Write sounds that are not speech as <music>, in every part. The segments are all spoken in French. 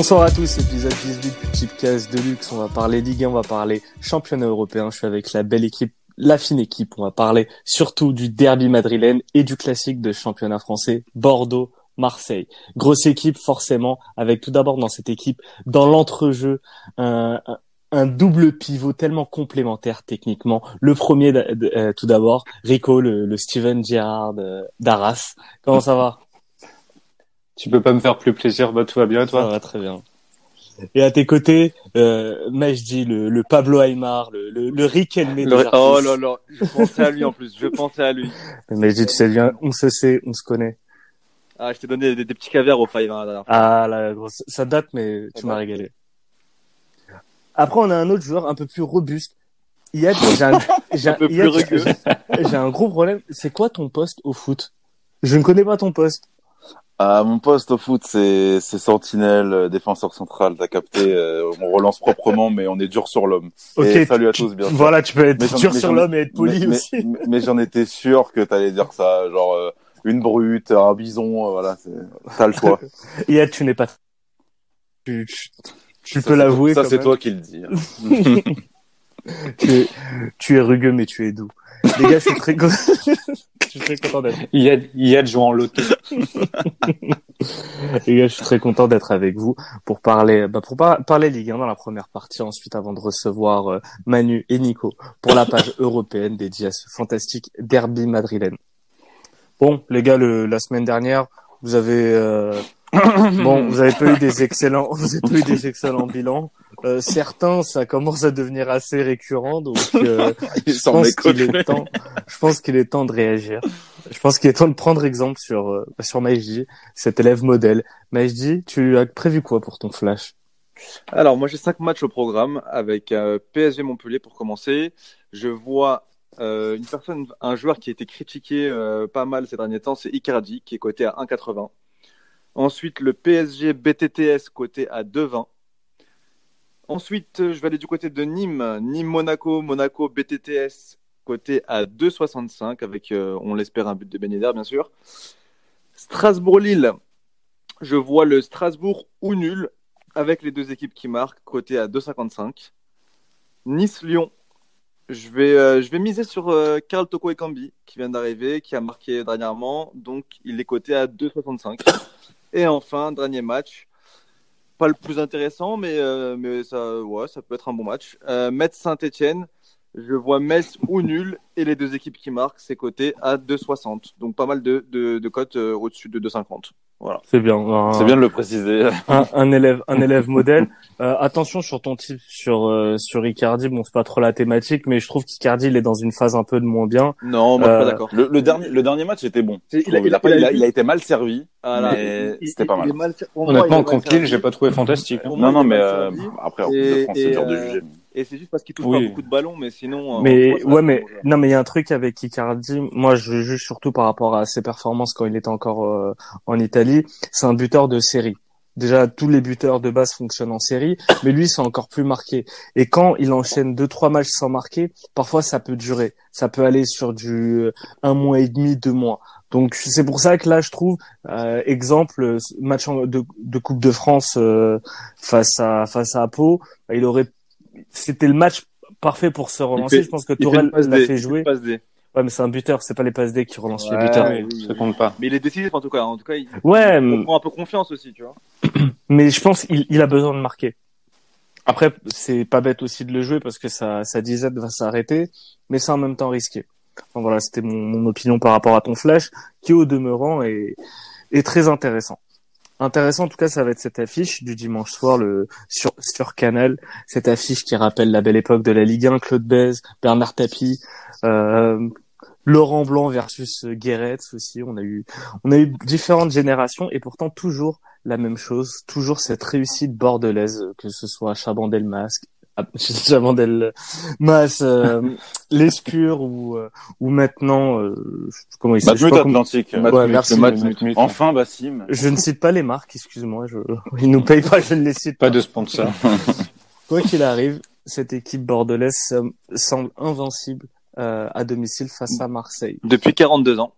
Bonsoir à tous, épisode 18 du Chipcast de luxe. On va parler Ligue 1, on va parler championnat européen. Je suis avec la belle équipe, la fine équipe. On va parler surtout du derby madrilène et du classique de championnat français, Bordeaux. Marseille. Grosse équipe forcément, avec tout d'abord dans cette équipe, dans l'entrejeu, un, un double pivot tellement complémentaire techniquement. Le premier, euh, tout d'abord, Rico, le, Steven Gerrard euh, d'Arras. Comment ça va? Tu peux pas me faire plus plaisir, bah tout va bien toi Ça va très bien. Et à tes côtés, euh, Majdi, le, le Pablo Aymar, le, le, le Riquelme le, Oh là là, je pensais à lui en plus, je pensais à lui. Majdi, tu sais bien, on se sait, on se connaît. Ah, je t'ai donné des, petits caviars au five. Hein, ah, la grosse... ça date, mais tu m'as régalé. Après, on a un autre joueur un peu plus robuste. Il y a, j'ai un, <laughs> <laughs> j'ai un gros problème. C'est quoi ton poste au foot? Je ne connais pas ton poste. Ah, mon poste au foot, c'est, c'est sentinelle, euh, défenseur central. T'as capté. Euh, on relance proprement, mais on est dur sur l'homme. Ok. salut à tous, bien. Voilà, tu peux être dur sur l'homme et être poli aussi. Mais, j'en étais sûr que t'allais dire ça, genre euh, une brute, un bison, voilà. C'est, t'as le choix. <laughs> Et tu n'es pas. Tu peux l'avouer. Ça, c'est toi qui le dis. Hein. <laughs> tu, es, tu es rugueux, mais tu es doux. Les gars, je suis très, <laughs> je suis très content d'être. Il y a, il y a de jouer en loto. <laughs> Les gars, je suis très content d'être avec vous pour parler, bah, pour parler Ligue 1 dans la première partie, ensuite avant de recevoir euh, Manu et Nico pour la page <laughs> européenne dédiée à ce fantastique derby madrilène. Bon, les gars, le, la semaine dernière, vous avez euh, <coughs> bon, vous avez pas eu des excellents, vous avez pas eu des excellents bilans. Euh, certains, ça commence à devenir assez récurrent, donc euh, <laughs> je pense qu'il est temps. Je pense qu'il est temps de réagir. Je pense qu'il est temps de prendre exemple sur euh, sur Maïji, cet élève modèle. Maïji, tu as prévu quoi pour ton flash? Alors moi j'ai cinq matchs au programme avec euh, PSG Montpellier pour commencer. Je vois euh, une personne, un joueur qui a été critiqué pas mal ces derniers temps, c'est Icardi, qui est coté à 1,80. Ensuite, le PSG BTTS côté à 2,20. Ensuite, je vais aller du côté de Nîmes. Nîmes-Monaco, Monaco BTTS côté à 2,65 avec, euh, on l'espère, un but de Ben bien sûr. Strasbourg-Lille, je vois le Strasbourg ou nul avec les deux équipes qui marquent côté à 2,55. Nice-Lyon, je vais, euh, je vais miser sur euh, Karl Toko Ekambi qui vient d'arriver, qui a marqué dernièrement, donc il est coté à 2,65. Et enfin, dernier match. Pas le plus intéressant, mais, euh, mais ça, ouais, ça peut être un bon match. Euh, Metz Saint-Etienne. Je vois Metz ou nul et les deux équipes qui marquent, c'est coté à 2,60. Donc pas mal de, de, de cotes euh, au-dessus de 2,50. Voilà. C'est bien. C'est bien de le préciser. Un, un élève, un élève modèle. <laughs> Euh, attention sur ton type sur euh, sur Icardi. Bon, c'est pas trop la thématique, mais je trouve qu'Icardi il est dans une phase un peu de moins bien. Non, moi pas d'accord. Le, le, dernier le dernier match était bon. Il a, il, a, il, a, il, a, été mal servi, ah, c'était pas mal. mal Honnêtement, contre Lille, j'ai pas trouvé fantastique. Hein. Non, non, mais après, en de France, c'est dur de juger. Et c'est juste parce qu'il touche pas beaucoup de ballons, mais sinon. Euh, mais ouais, mais non, mais il y a un truc avec Icardi. Moi, je juge surtout par rapport à ses performances quand il était encore euh, en Italie. C'est un buteur de série. Déjà, tous les buteurs de base fonctionnent en série, mais lui, c'est encore plus marqué. Et quand il enchaîne deux, trois matchs sans marquer, parfois ça peut durer. Ça peut aller sur du euh, un mois et demi, deux mois. Donc c'est pour ça que là, je trouve, euh, exemple, match de, de, Coupe de France face à face à Pau, il aurait c'était le match parfait pour se relancer. je pense que Tourelle l'a fait jouer. Ouais, mais c'est un buteur, c'est pas les passes D qui relancent les buteurs. ça compte pas. Mais il est décisif en tout cas. En tout cas, il, ouais, il prend un peu confiance aussi, tu vois. <clears throat> mais je pense qu'il il a besoin de marquer. Après, c'est pas bête aussi de le jouer parce que sa, sa disette va s'arrêter, mais c'est en même temps risqué. Donc voilà, c'était mon, mon, opinion par rapport à ton flash, qui au demeurant est, est très intéressant. Intéressant en tout cas, ça va être cette affiche du dimanche soir le sur sur Canal, cette affiche qui rappelle la belle époque de la Ligue 1, Claude Bèze, Bernard Tapie, euh, Laurent Blanc versus Guéret aussi. On a eu on a eu différentes générations et pourtant toujours la même chose, toujours cette réussite bordelaise, que ce soit Chabandel-Masque, Jamandel Mas, euh, l'Escure ou euh, ou maintenant euh, comment il s'appelle Atlantique. Ouais, merci. Enfin Bassim. Je ne cite pas les marques, excuse-moi. Je... Ils nous payent pas, je ne les cite pas. Pas de sponsor. <laughs> Quoi qu'il arrive, cette équipe bordelaise semble invincible euh, à domicile face à Marseille. Depuis 42 ans.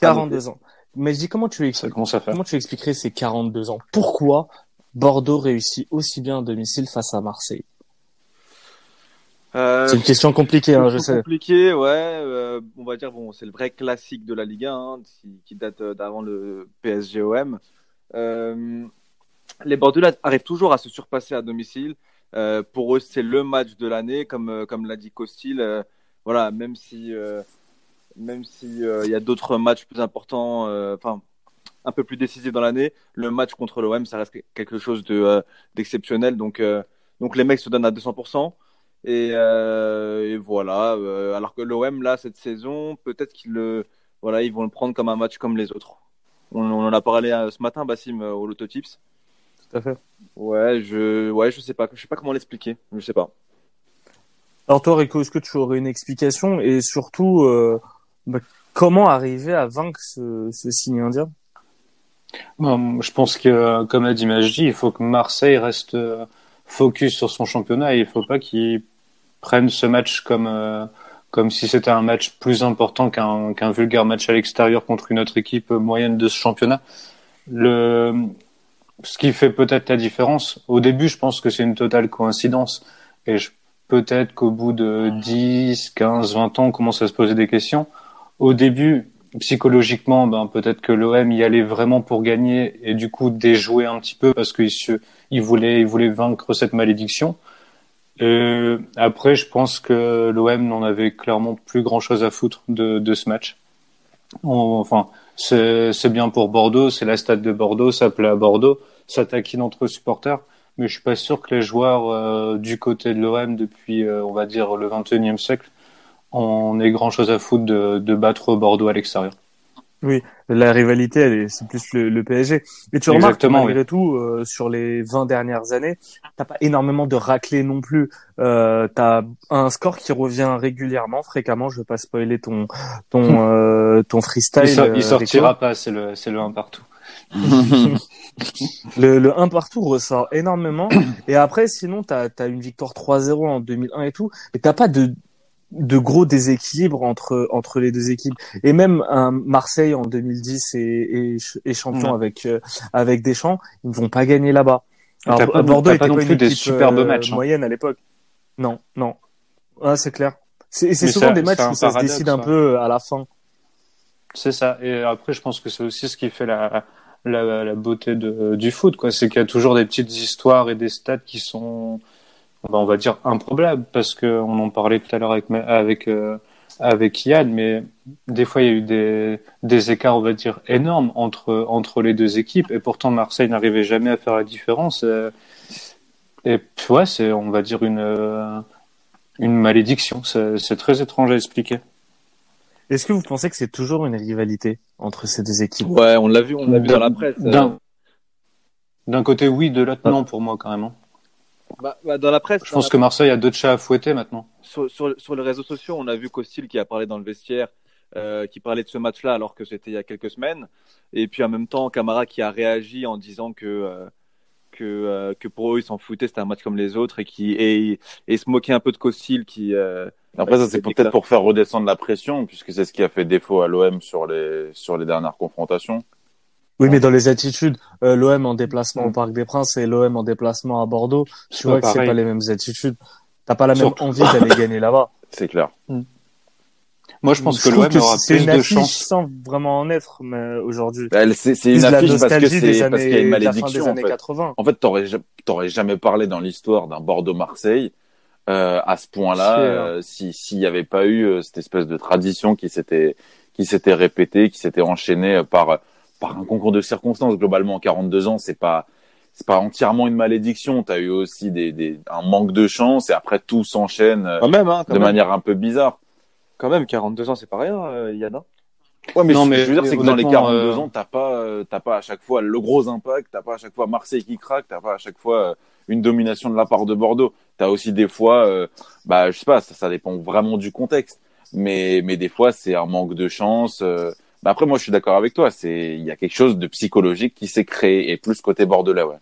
42 ans. Mais je dis comment tu expliques, comment, comment tu expliquerais ces 42 ans? Pourquoi Bordeaux réussit aussi bien à domicile face à Marseille? Euh, C'est une question compliquée, hein, je sais. compliqué, ouais. euh, on va dire bon, c'est le vrai classique de la Ligue 1 hein, qui, date euh, d'avant le PSG-OM. Euh, les Bordelais arrivent toujours à se surpasser à domicile. Pour eux, c'est le match de l'année, comme comme l'a dit Costil. voilà, même si même si il y a d'autres matchs plus importants, enfin un peu plus décisifs dans l'année, le match contre l'OM, ça reste quelque chose de d'exceptionnel. Donc donc les mecs se donnent à 200%. Et, euh, et voilà. euh, alors que l'OM là cette saison, peut-être qu'ils le, voilà, ils vont le prendre comme un match comme les autres. On, on en a parlé euh, ce matin, Bassim, euh, au Lototips. Tout à fait. Ouais, je, ouais, je sais pas, je sais pas comment l'expliquer. Je sais pas. Alors toi, Rico, est-ce que tu aurais une explication? Et surtout euh, bah, comment arriver à vaincre ce, ce signe indien? Bon, je pense que, comme a dit Majdi, il faut que Marseille reste focus sur son championnat et il faut pas qu'il prenne ce match comme euh, comme si c'était un match plus important qu'un qu'un vulgaire match à l'extérieur contre une autre équipe moyenne de ce championnat. Le ce qui fait peut-être la différence. Au début, je pense que c'est une totale coïncidence et peut-être qu'au bout de 10, 15, 20 ans, on commence à se poser des questions. Au début, psychologiquement, ben, peut-être que l'OM y allait vraiment pour gagner et du coup déjouer un petit peu parce qu'il il voulait, il voulait vaincre cette malédiction. Et après, je pense que l'OM n'en avait clairement plus grand chose à foutre de, de ce match. On- enfin, c'est, bien pour Bordeaux, c'est la stade de Bordeaux, ça plaît à Bordeaux, ça taquine entre supporters, mais je suis pas sûr que les joueurs euh, du côté de l'OM depuis, euh, on va dire, le 21e siècle en aient grand chose à foutre de, de battre Bordeaux à l'extérieur. La rivalité, elle c'est plus le, le PSG. Mais tu remarques Exactement, malgré tout, euh, sur les 20 dernières années, t'as pas énormément de raclés non plus. Euh, t'as un score qui revient régulièrement, fréquemment. Je veux pas spoiler ton ton euh, ton freestyle. Il, sort- euh, il sortira pas, c'est le, c'est le 1 partout. <laughs> Le, le 1 partout ressort énormément. Et après, sinon, t'as as une victoire 3-0 en 2001 et tout. Mais t'as pas de de gros déséquilibres entre entre les deux équipes et même un Marseille en 2010 et, et, champion Ouais. avec euh, avec Deschamps ils ne vont pas gagner là-bas alors pas- Bordeaux t'as était pas non pas une plus des superbes euh, matchs, hein. moyenne à l'époque non non ah, c'est clair c'est souvent ça- des matchs où ça se décide un hein. peu à la fin C'est ça. Et après, je pense que c'est aussi ce qui fait la, la, la beauté de, du foot, quoi. C'est qu'il y a toujours des petites histoires et des stats qui sont, ben, on va dire, improbables, parce que on en parlait tout à l'heure avec, avec, euh, avec Yann, mais des fois, il y a eu des, des écarts, on va dire, énormes entre, entre les deux équipes, et pourtant, Marseille n'arrivait jamais à faire la différence. euh, Et, puis, ouais, c'est, on va dire, une, euh, une malédiction. C'est c'est très étrange à expliquer. est-ce que vous pensez que c'est toujours une rivalité entre ces deux équipes? Ouais, on l'a vu, on l'a vu dans la presse. euh, D'un d'un côté, oui, de l'autre, Ah. non, pour moi, carrément. Bah, bah, dans la presse. Je pense que Marseille a d'autres chats à fouetter maintenant. sur, sur, sur les réseaux sociaux, on a vu Costil qui a parlé dans le vestiaire, euh, qui parlait de ce match-là alors que c'était il y a quelques semaines. Et puis en même temps, Camara qui a réagi en disant que euh, que, euh, que pour eux, ils s'en foutaient, c'était un match comme les autres et qui et, et se moquer un peu de Costil qui. euh, Après, ça, c'est peut-être pour faire redescendre la pression, puisque c'est ce qui a fait défaut à l'OM sur les, sur les dernières confrontations. Oui mais dans les attitudes euh, l'OM en déplacement au Mm. Parc des Princes et l'OM en déplacement à Bordeaux tu vois que c'est pas les mêmes attitudes t'as pas la même Surtout- envie d'aller <laughs> gagner là-bas C'est clair. Moi, je pense que l'OM aura c'est plus une de chance. sans vraiment en être mais aujourd'hui Bah, C'est une affiche parce que c'est parce qu'il y a une malédiction. En fait, 80 en fait t'aurais t'aurais jamais parlé dans l'histoire d'un Bordeaux-Marseille euh, à ce point-là euh, si s'il n'y avait pas eu cette espèce de tradition qui s'était qui s'était répétée, qui s'était enchaînée par par un concours de circonstances. Globalement, en 42 ans, c'est pas c'est pas entièrement une malédiction. T'as eu aussi des, des un manque de chance et après tout s'enchaîne euh, Quand même, hein, quand de même. manière un peu bizarre. Quand même, 42 ans, c'est pas rien, euh, Yann. hein. Ouais, mais, Non, ce que mais je veux dire, c'est que dans les honnêtement, 42 euh, ans, t'as pas, euh, t'as pas à chaque fois le gros impact, t'as pas à chaque fois Marseille qui craque, t'as pas à chaque fois euh, une domination de la part de Bordeaux. T'as aussi des fois, euh, bah, je sais pas, ça, ça dépend vraiment du contexte. Mais, mais des fois, c'est un manque de chance. Bah, après, moi, je suis d'accord avec toi. C'est, il y a quelque chose de psychologique qui s'est créé et plus côté bordelais, ouais.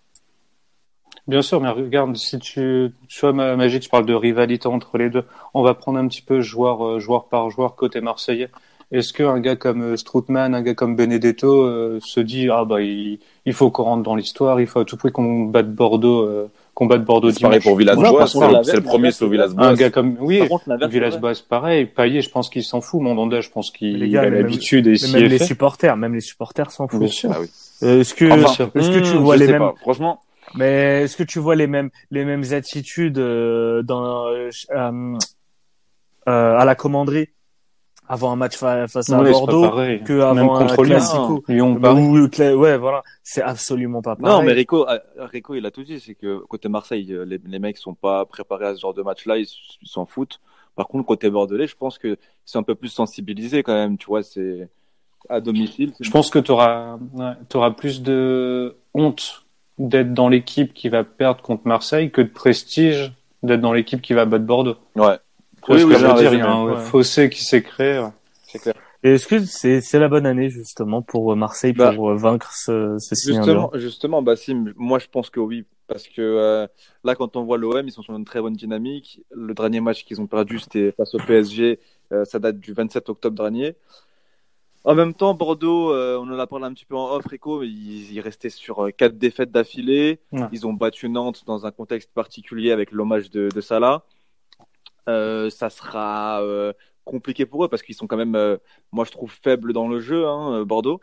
Bien sûr, mais regarde, si tu, tu vois, Ma- Magie, tu parles de rivalité entre les deux. On va prendre un petit peu joueur, euh, joueur par joueur côté marseillais. est-ce qu'un gars comme euh, Strootman, un gars comme Benedetto euh, se dit ah bah il, il faut qu'on rentre dans l'histoire, il faut à tout prix qu'on batte Bordeaux, euh, qu'on batte Bordeaux C'est pareil pour Villas-Boas, c'est le premier sur Un Villas-Boas. gars comme oui. Villas-Boas pareil, Payet je pense qu'il s'en fout, Mandanda je pense qu'il a l'habitude et même les supporters, même les supporters s'en Bien foutent. sûr. Ah oui. Euh, Est-ce que, est-ce que tu hmm, vois les mêmes. Franchement, mais est-ce que tu vois les mêmes, les mêmes attitudes euh, dans, euh, à la commanderie avant un match fa- face à Bordeaux que Même avant un contre Lyon, classico Lyon, Paris. ou- cla- ouais, voilà, c'est absolument pas pareil. Non, mais Rico, euh, Rico, il a tout dit. C'est que côté Marseille, euh, les, les mecs sont pas préparés à ce genre de match-là. Ils s'en foutent. Par contre, côté Bordelais, je pense que c'est un peu plus sensibilisé quand même. Tu vois, c'est à domicile. Je pense que tu auras, plus de honte d'être dans l'équipe qui va perdre contre Marseille que de prestige d'être dans l'équipe qui va battre Bordeaux. Ouais, Oui, oui, dire Il y a un Ouais. fossé qui s'est créé. ouais. c'est clair. Et est-ce que c'est c'est la bonne année justement pour euh, Marseille Bah, pour euh, vaincre ce, ce Justement, justement, Bassim, moi je pense que oui, parce que euh, là, quand on voit l'OM, ils sont sur une très bonne dynamique. Le dernier match qu'ils ont perdu, c'était face au PSG. Euh, ça date du 27 octobre dernier. En même temps, Bordeaux, euh, on en a parlé un petit peu en off, Rico, mais ils, ils restaient sur euh, quatre défaites d'affilée. Ouais. Ils ont battu Nantes dans un contexte particulier avec l'hommage de, de Salah. Euh, ça sera euh, compliqué pour eux parce qu'ils sont quand même, euh, moi je trouve, faibles dans le jeu, hein, Bordeaux.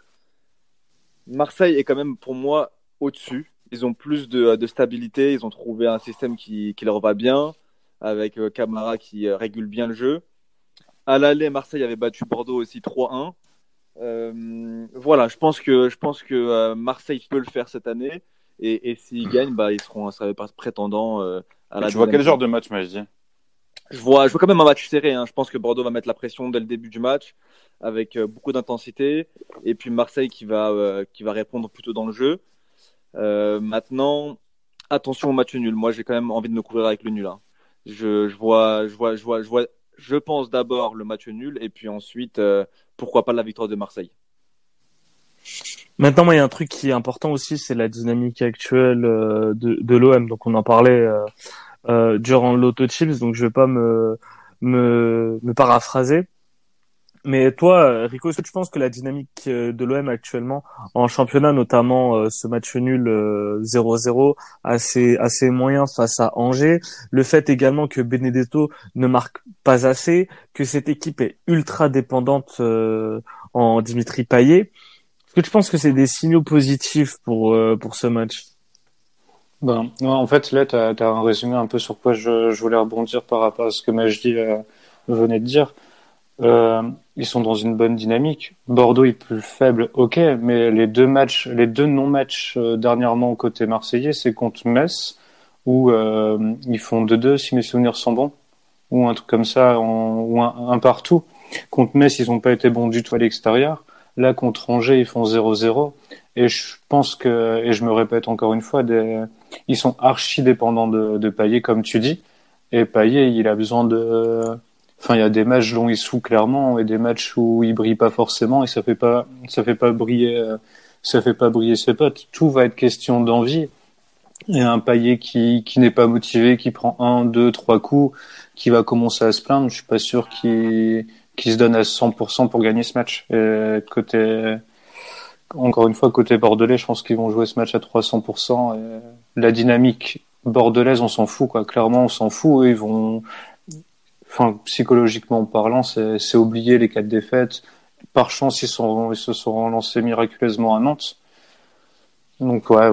Marseille est quand même pour moi au-dessus. Ils ont plus de, de stabilité, ils ont trouvé un système qui, qui leur va bien, avec Camara qui régule bien le jeu. À l'aller, Marseille avait battu Bordeaux aussi 3-1. Euh, voilà, je pense que, je pense que Marseille peut le faire cette année. Et, et s'ils gagnent, bah, ils seront un sérieux prétendant euh, à la tu vois quel genre de match, Majdi je vois, je vois quand même un match serré. Hein. Je pense que Bordeaux va mettre la pression dès le début du match avec euh, beaucoup d'intensité. Et puis Marseille qui va, euh, qui va répondre plutôt dans le jeu. Euh, maintenant, attention au match nul. Moi, j'ai quand même envie de me couvrir avec le nul. hein. Je, je vois, je vois, je vois, je vois. Je pense d'abord le match nul et puis ensuite, euh, pourquoi pas la victoire de Marseille. Maintenant, moi, il y a un truc qui est important aussi, c'est la dynamique actuelle euh, de, de l'OM. Donc, on en parlait euh, euh, durant l'auto chips, donc je vais pas me, me, me paraphraser. Mais toi, euh, Rico, est-ce que tu penses que la dynamique euh, de l'OM actuellement en championnat, notamment euh, ce match nul euh, 0-0, assez assez moyen face à Angers, le fait également que Benedetto ne marque pas assez, que cette équipe est ultra dépendante euh, en Dimitri Payet, est-ce que tu penses que c'est des signaux positifs pour euh, pour ce match? Ben, ouais, en fait, là, tu as, un résumé un peu sur quoi je, je voulais rebondir par rapport à ce que Majdi euh, venait de dire. Euh, ils sont dans une bonne dynamique. Bordeaux est plus faible, ok, mais les deux matchs, les deux non-matchs euh, dernièrement côté marseillais, c'est contre Metz, où euh, ils font 2-2, si mes souvenirs sont bons, ou un truc comme ça, ou un, un partout. Contre Metz, ils n'ont pas été bons du tout à l'extérieur. Là, contre Angers, ils font 0-0. Et je pense que, et je me répète encore une fois, des, ils sont archi dépendants de, de Payet, comme tu dis. Et Payet, il a besoin de, enfin, il y a des matchs dont il souffle clairement et des matchs où il brille pas forcément et ça fait pas, ça fait pas briller, ça fait pas briller ses potes. Tout va être question d'envie. Et un Payet qui, qui n'est pas motivé, qui prend un, deux, trois coups, qui va commencer à se plaindre, je suis pas sûr qu'il, qu'il se donne à 100% pour gagner ce match. Et côté, encore une fois, côté bordelais, je pense qu'ils vont jouer ce match à 300%. Et la dynamique bordelaise, on s'en fout, quoi. Clairement, on s'en fout. Eux, ils vont, enfin, psychologiquement parlant, c'est, c'est oublier les quatre défaites. Par chance, ils, sont, ils se sont relancés miraculeusement à Nantes. Donc, ouais,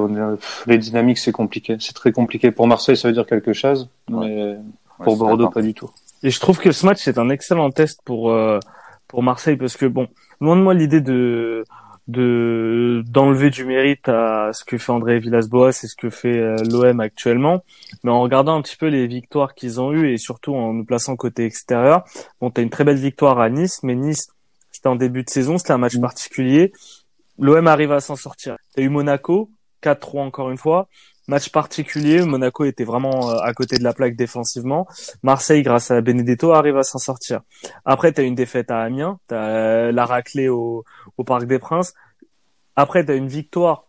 les dynamiques, c'est compliqué. C'est très compliqué. Pour Marseille, ça veut dire quelque chose, Ouais. mais pour Ouais, Bordeaux, pas du tout. Et je trouve que ce match c'est un excellent test pour euh, pour Marseille parce que bon, loin de moi l'idée de de d'enlever du mérite à ce que fait André Villas-Boas et ce que fait euh, l'OM actuellement, mais en regardant un petit peu les victoires qu'ils ont eues et surtout en nous plaçant côté extérieur, bon, t'as une très belle victoire à Nice, mais Nice c'était en début de saison, c'était un match particulier. L'OM arrive à s'en sortir. T'as eu Monaco 4-3 encore une fois. Match particulier, Monaco était vraiment euh, à côté de la plaque défensivement. Marseille, grâce à Benedetto, arrive à s'en sortir. Après, tu as une défaite à Amiens, tu as la raclée au, au Parc des Princes. Après, tu as une victoire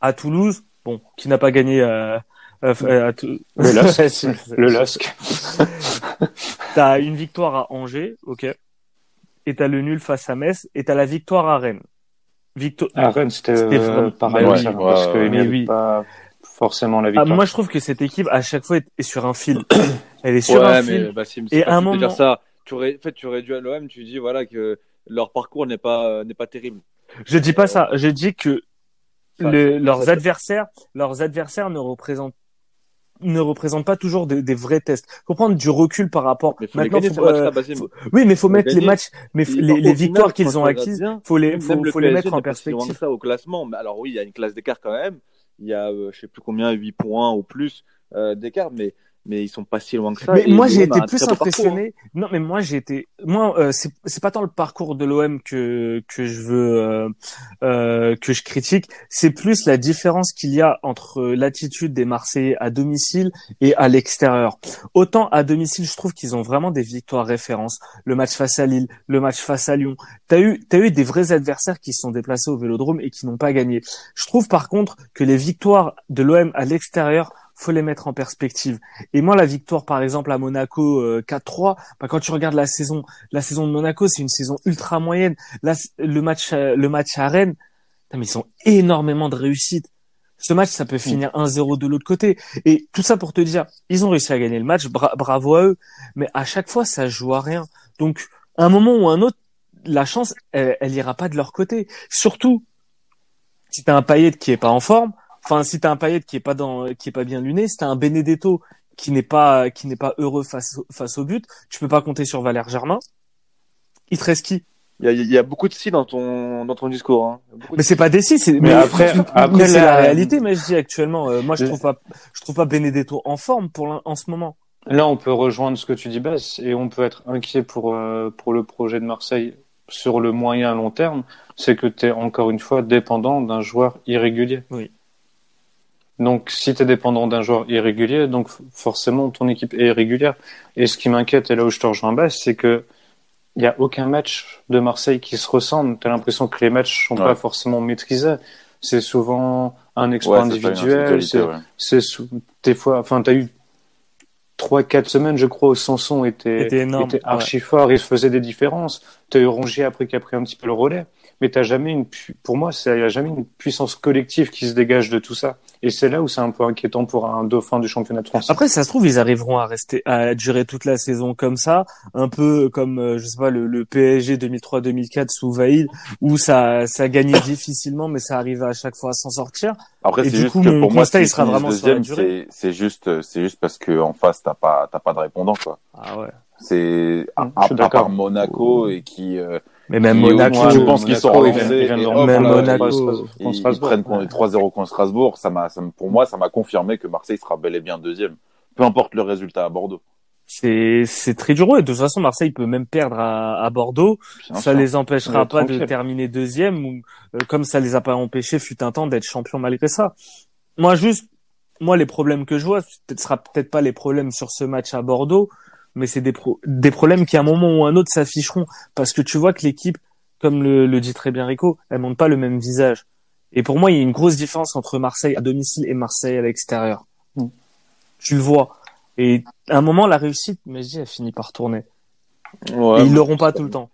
à Toulouse, bon, qui n'a pas gagné euh, euh, à Le. <laughs> Si, Le LASK. <laughs> T'as une victoire à Angers, ok. et t'as le nul face à Metz, et t'as la victoire à Rennes. Victoire. À Rennes, c'était euh, pareil, ouais, hein, parce oui. pas forcément la Ah, victoire. moi, je trouve que cette équipe, à chaque fois, est, sur un fil. <coughs> Elle est sur ouais, un mais fil. Bassim, Et à un dire moment- ça. Tu aurais, en fait, tu aurais dû à l'OM, tu dis voilà que leur parcours n'est pas euh, n'est pas terrible. Je dis pas ça. Je dis que Enfin, le- ça- leurs adversaires, leurs adversaires ne représentent ne représentent pas toujours des, des vrais tests. Faut prendre du recul par rapport. Mais faut Maintenant, gagner faut- euh, faut- oui, mais faut mettre les matchs, mais Et les, victoires qu'ils ont acquises, bien, faut les, faut, le faut les mettre en pas si perspective. ça au classement. Mais alors oui, il y a une classe d'écart quand même. Il y a, euh, je sais plus combien, 8 points ou plus euh, d'écart, mais mais ils sont pas si loin que ça. Mais moi, j'ai été plus parcours, hein. impressionné. Non, mais moi, j'ai été. Moi, euh, c'est c'est pas tant le parcours de l'OM que que je veux euh, euh, que je critique. C'est plus la différence qu'il y a entre l'attitude des Marseillais à domicile et à l'extérieur. Autant à domicile, je trouve qu'ils ont vraiment des victoires références. Le match face à Lille, le match face à Lyon. T'as eu t'as eu des vrais adversaires qui se sont déplacés au Vélodrome et qui n'ont pas gagné. Je trouve par contre que les victoires de l'OM à l'extérieur faut les mettre en perspective. Et moi, la victoire, par exemple, à Monaco euh, 4-3, bah, quand tu regardes la saison, la saison de Monaco, c'est une saison ultra moyenne. Là, le match, euh, le match à Rennes, putain, mais ils ont énormément de réussite. Ce match, ça peut finir 1-0 de l'autre côté. Et tout ça pour te dire, ils ont réussi à gagner le match, bra- bravo à eux. Mais à chaque fois, ça joue à rien. Donc, à un moment ou un autre, la chance, elle, elle ira pas de leur côté. Surtout, si t'as un Payet qui est pas en forme, enfin si t'as un Payet qui est pas dans, qui est pas bien luné, si t'as un Benedetto qui n'est pas, qui n'est pas heureux face, au- face au but, tu peux pas compter sur Valère Germain. Il te reste qui? Il y a, il y a beaucoup de si dans ton dans ton discours. Hein. Mais c'est pas des si, c'est Mais après- après, mais c'est la la- réalité. Mais je dis actuellement, euh, moi je trouve pas, je trouve pas Benedetto en forme pour en ce moment. Là, on peut rejoindre ce que tu dis, Bass, et on peut être inquiet pour, euh, pour le projet de Marseille sur le moyen long terme. C'est que tu es encore une fois dépendant d'un joueur irrégulier. Oui. Donc, si tu es dépendant d'un joueur irrégulier, donc forcément ton équipe est irrégulière. Et ce qui m'inquiète, et là où je te rejoins, Bass, c'est que il n'y a aucun match de Marseille qui se ressemble. Tu as l'impression que les matchs sont Ouais. pas forcément maîtrisés. C'est souvent un exploit Ouais, individuel. c'est- ouais. des fois, enfin, t'as eu trois, quatre semaines, je crois, où Sanson était, Était énorme, était archi fort, il faisait des différences. T'as eu Rongier après qui a pris un petit peu le relais, mais t'as jamais une, pu- pour moi, il y a jamais une puissance collective qui se dégage de tout ça. Et c'est là où c'est un peu inquiétant pour un dauphin du championnat de France. Après, ça se trouve, ils arriveront à rester, à durer toute la saison comme ça, un peu comme, euh, je sais pas, le, le PSG 2003-2004 sous Vaïd, où ça, ça gagnait <coughs> difficilement, mais ça arrivait à chaque fois à s'en sortir. Après, Et c'est du juste coup, que pour moi, il sera vraiment sur la deuxième, durée. c'est juste, c'est juste parce que en face, t'as pas, t'as pas de répondant, quoi. Ah ouais. C'est à, à- part Monaco et qui, euh, Mais même Monaco, tu Ouais, penses qu'ils sont hop, remonter Même là, Monaco, ils- prennent contre 3-0 contre Strasbourg. Ça m'a, ça me- pour moi, ça m'a confirmé que Marseille sera bel et bien deuxième. Peu importe le résultat à Bordeaux. c'est, c'est très dur. Et de toute façon, Marseille peut même perdre à, à Bordeaux. Bien ça sûr. les empêchera pas de terminer deuxième ou euh, comme ça les a pas empêchés fut un temps d'être champion malgré ça. Moi juste moi les problèmes que je vois ce sera peut-être pas les problèmes sur ce match à Bordeaux mais c'est des pro- des problèmes qui à un moment ou un autre s'afficheront parce que tu vois que l'équipe comme le, le dit très bien Rico, elle montre pas le même visage. Et pour moi, il y a une grosse différence entre Marseille à domicile et Marseille à l'extérieur. Mm. Tu le vois. Et à un moment, la réussite, mais je dis, elle finit par tourner. Ouais, et ils l'auront pas tout le temps.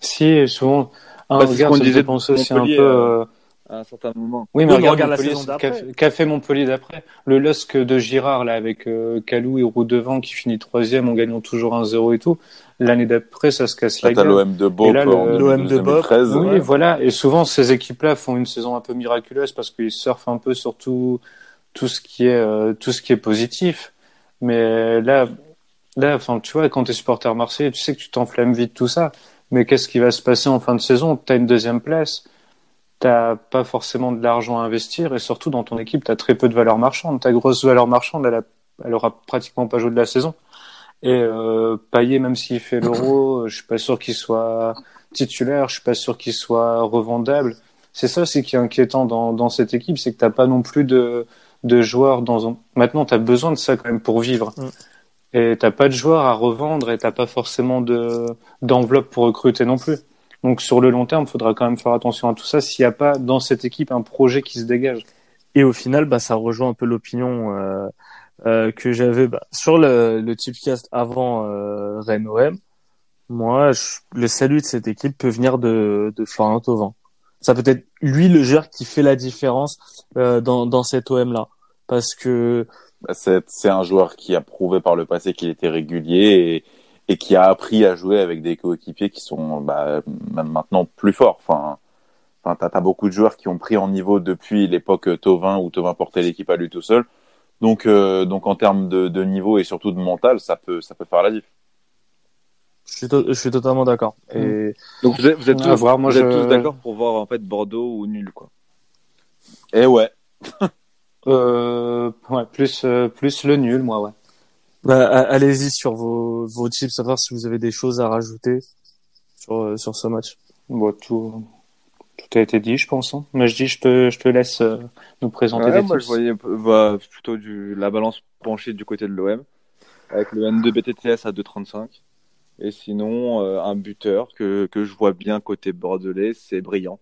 Si, souvent, un Bah, c'est ce qu'on disait aussi un peu, euh, euh, à un certain moment. Oui, mais Oui, regarde, regarde la Montpellier, saison d'après. fait- qu'a fait Montpellier d'après? Le LOSC de Girard, là, avec euh, Calou et Roux devant, qui finit troisième en gagnant toujours 1-0 et tout. L'année d'après, ça se casse Là, la t'as gueule. l'OM de Bob l'OM de Bob, 2013. Oui, ouais. voilà. Et souvent, ces équipes-là font une saison un peu miraculeuse parce qu'ils surfent un peu sur tout, tout ce qui est, euh, tout ce qui est positif. Mais là, là, enfin, tu vois, quand t'es supporter marseillais, tu sais que tu t'enflammes vite tout ça. Mais qu'est-ce qui va se passer en fin de saison? T'as une deuxième place. T'as pas forcément de l'argent à investir et surtout dans ton équipe, t'as très peu de valeur marchande. Ta grosse valeur marchande, elle, a, elle aura pratiquement pas joué de la saison. Et euh, Payet, même s'il fait l'euro, je suis pas sûr qu'il soit titulaire, je suis pas sûr qu'il soit revendable. C'est ça aussi qui est inquiétant dans, dans cette équipe, c'est que t'as pas non plus de, de joueurs dans. Maintenant, t'as besoin de ça quand même pour vivre. Mm. Et t'as pas de joueurs à revendre et t'as pas forcément de d'enveloppe pour recruter non plus. Donc sur le long terme, faudra quand même faire attention à tout ça s'il n'y a pas dans cette équipe un projet qui se dégage. Et au final, bah, ça rejoint un peu l'opinion euh, euh, que j'avais bah, sur le, le Tipcast avant euh, Rennes OM. Moi, je- le salut de cette équipe peut venir de, de Florian Thauvin. Ça peut être lui le joueur qui fait la différence euh, dans, dans cet OM là, parce que Bah, c'est c'est un joueur qui a prouvé par le passé qu'il était régulier et, qui a appris à jouer avec des coéquipiers qui sont bah, même maintenant plus forts. Enfin, enfin t'as as beaucoup de joueurs qui ont pris en niveau depuis l'époque Tovin où Tovin portait l'équipe à lui tout seul. Donc, euh, donc en termes de, de niveau et surtout de mental, ça peut, ça peut faire la diff. je suis, to- je suis totalement d'accord. Et Donc vous êtes, vous êtes À tous, voir, moi, vous êtes je- tous d'accord pour voir en fait Bordeaux ou nul quoi. Et ouais, Euh, ouais, plus, euh, plus le nul, moi, ouais. Bah, allez-y sur vos, vos tips, savoir si vous avez des choses à rajouter sur, euh, sur ce match. Bon, tout, tout a été dit, je pense. Hein. Mais je dis, je te, je te laisse euh, nous présenter Ouais, des moi tips. je voyais va plutôt du, la balance penchée du côté de l'OM avec le N2 BTTS à 2,35 et sinon euh, un buteur que, que je vois bien côté bordelais c'est Brillant.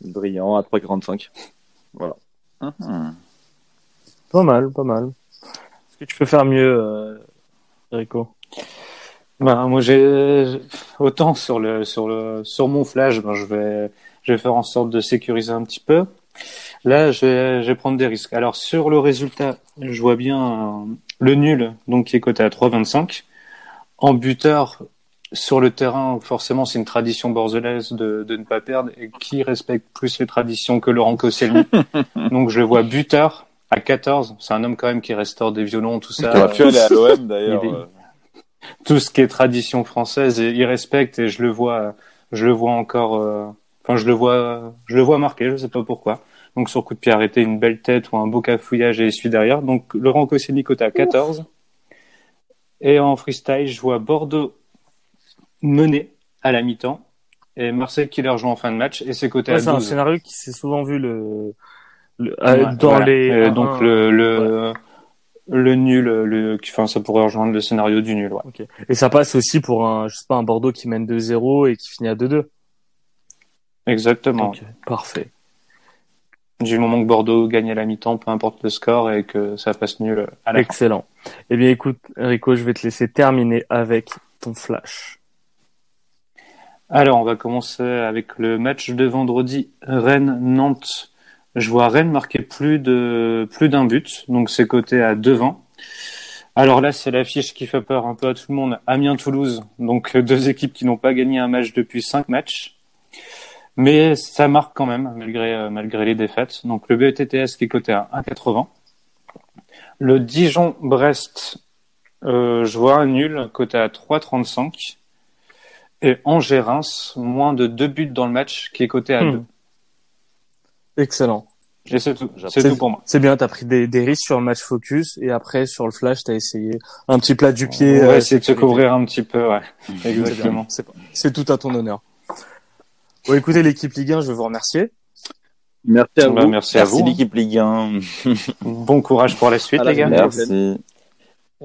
Brillant à 3,45. Mhm. Pas mal, pas mal. Que tu peux faire mieux, euh, Rico? Bah, moi, j'ai autant sur le sur le sur mon flash, ben, je vais je vais faire en sorte de sécuriser un petit peu. Là, je vais, je vais prendre des risques. Alors sur le résultat, je vois bien euh, le nul, donc qui est coté à 3,25. En buteur sur le terrain, forcément, c'est une tradition bordelaise de, de ne pas perdre. Et qui respecte plus les traditions que Laurent Koscielny? <laughs> Donc je le vois buteur à 14. C'est un homme quand même qui restaure des violons, tout ça. Tu aurais pu aller à l'OM <laughs> d'ailleurs. il est- euh. tout ce qui est tradition française et il respecte et je le vois je le vois encore euh, enfin je le vois je le vois marqué je sais pas pourquoi donc sur coup de pied arrêté une belle tête ou un beau cafouillage et il suit derrière donc Laurent Koscielny côté à 14 et en freestyle je vois Bordeaux mené à la mi-temps et Marseille qui les rejoint en fin de match et c'est côté Ouais, à C'est un 12 scénario qui s'est souvent vu le, le- euh, Ouais, dans voilà. les. Et donc le le le nul le enfin ça pourrait rejoindre le scénario du nul ouais. Et ça passe aussi pour un, je sais pas, un Bordeaux qui mène 2-0 et qui finit à 2-2. exactement Parfait. Du moment que Bordeaux gagne à la mi-temps, peu importe le score, et que ça passe nul à la fin. Excellent. Eh bien, écoute, Rico, je vais te laisser terminer avec ton flash. Alors, on va commencer avec le match de vendredi Rennes-Nantes. Je vois Rennes marquer plus de plus d'un but, donc c'est coté à 2,20. Alors là, c'est l'affiche qui fait peur un peu à tout le monde. Amiens-Toulouse, donc deux équipes qui n'ont pas gagné un match depuis cinq matchs. Mais ça marque quand même, malgré, euh, malgré les défaites. Donc le BETTS qui est coté à 1,80. Le Dijon-Brest, euh, je vois un nul, coté à 3,35. Et Angers-Reims, moins de deux buts dans le match, qui est coté à Hmm. 2. Excellent. Et c'est tout. C'est tout pour moi. C'est bien, t'as pris des, des risques sur le match focus et après sur le flash, t'as essayé un petit plat du pied. On va euh, essayer de se couvrir un petit peu, ouais. <laughs> Exactement. C'est tout à ton honneur. Bon, écoutez, l'équipe Ligue 1, je veux vous remercier. Merci à Bah, vous. merci, à Merci vous. l'équipe Ligue 1. Bon courage pour la suite, À les gars. Merci.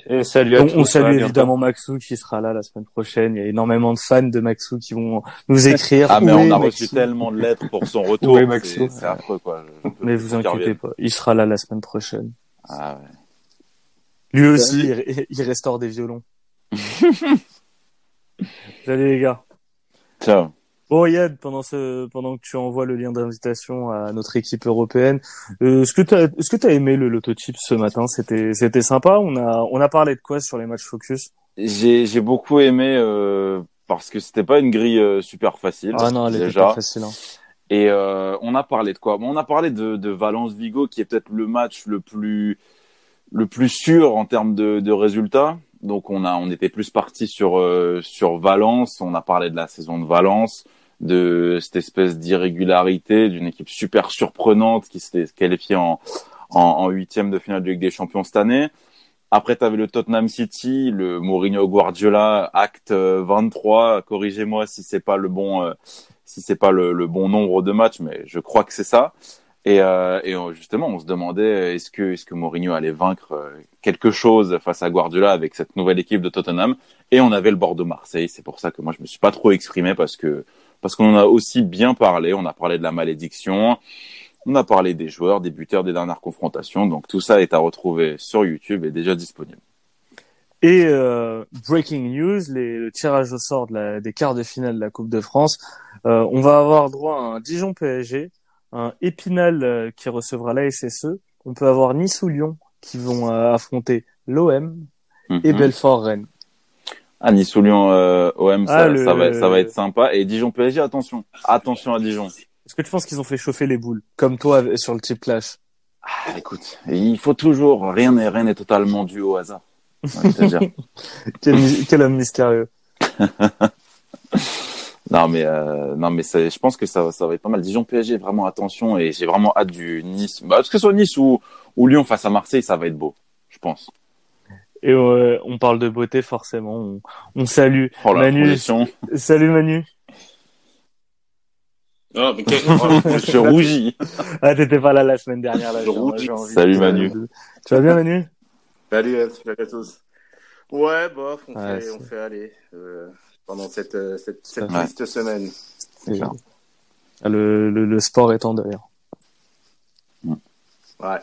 Et salut à On, tous. on salue évidemment Maxou qui sera là la semaine prochaine. Il y a énormément de fans de Maxou qui vont nous écrire. Ah, mais on a Maxou reçu tellement de lettres pour son <laughs> retour. C'est- Maxou. C'est affreux, quoi. Je- je- Mais vous inquiétez pas, il sera là la semaine prochaine. Ah, ouais. Lui aussi, il, il restaure des violons. <laughs> Salut les gars. Ciao. Bon Yann, pendant ce, pendant que tu envoies le lien d'invitation à notre équipe européenne, euh, est-ce que t'as, est-ce que t'as aimé le lototype ce matin? C'était, c'était sympa. On a, on a parlé de quoi sur les matchs focus? J'ai j'ai beaucoup aimé euh, parce que c'était pas une grille euh, super facile. Ah non, elle était déjà. pas facile. Hein. Et euh, on a parlé de quoi? Bon, On a parlé de, de Valence Vigo, qui est peut-être le match le plus le plus sûr en termes de, de résultats. Donc on a on était plus parti sur euh, sur Valence. On a parlé de la saison de Valence, de cette espèce d'irrégularité d'une équipe super surprenante qui s'était qualifiée en en huitième de finale de Ligue des Champions cette année. Après, tu avais le Tottenham City, le Mourinho Guardiola, acte euh, 23. Corrigez-moi si c'est pas le bon, euh, si c'est pas le, le bon nombre de matchs, mais je crois que c'est ça. Et, euh, et euh, justement, on se demandait est-ce que est-ce que Mourinho allait vaincre euh, quelque chose face à Guardiola avec cette nouvelle équipe de Tottenham? Et on avait le Bordeaux-Marseille. C'est pour ça que moi je me suis pas trop exprimé parce que parce qu'on en a aussi bien parlé. On a parlé de la malédiction. On a parlé des joueurs, des buteurs, des dernières confrontations. Donc tout ça est à retrouver sur YouTube et déjà disponible. Et euh, breaking news, les, le tirage au sort de la, des quarts de finale de la Coupe de France. Euh, on va avoir droit à un Dijon PSG, un Épinal euh, qui recevra la SSE. On peut avoir Nice ou Lyon qui vont affronter l'OM et Mhm. Belfort Rennes. Ah, Nice ou Lyon, euh, OM, ça, Ah, le- ça, va, ça va être sympa. Et Dijon PSG, attention. Attention à Dijon. Est-ce que tu penses qu'ils ont fait chauffer les boules comme toi sur le type clash Ah, écoute, il faut toujours, rien n'est, rien n'est totalement dû au hasard. <laughs> quel, quel homme mystérieux. <laughs> non, mais, euh, non, mais je pense que ça, ça va être pas mal. Dijon PSG, vraiment attention. Et j'ai vraiment hâte du Nice. Bah, que ce soit Nice ou, ou Lyon face à Marseille, ça va être beau. Je pense. Et euh, on parle de beauté forcément. On, on salue Oh Manu. Salut Manu. Non, mais <laughs> quel- Je rougis. Ah t'étais pas là la semaine dernière là. Je rougis. Salut, de- Manu. Tu vas bien Manu? Salut, euh, salut à tous. Ouais, bof, on, Ouais, fait, on fait aller euh, pendant cette, euh, cette, cette Ouais. triste semaine. C'est clair. Ah, le, le, le sport est en deuil. Ouais.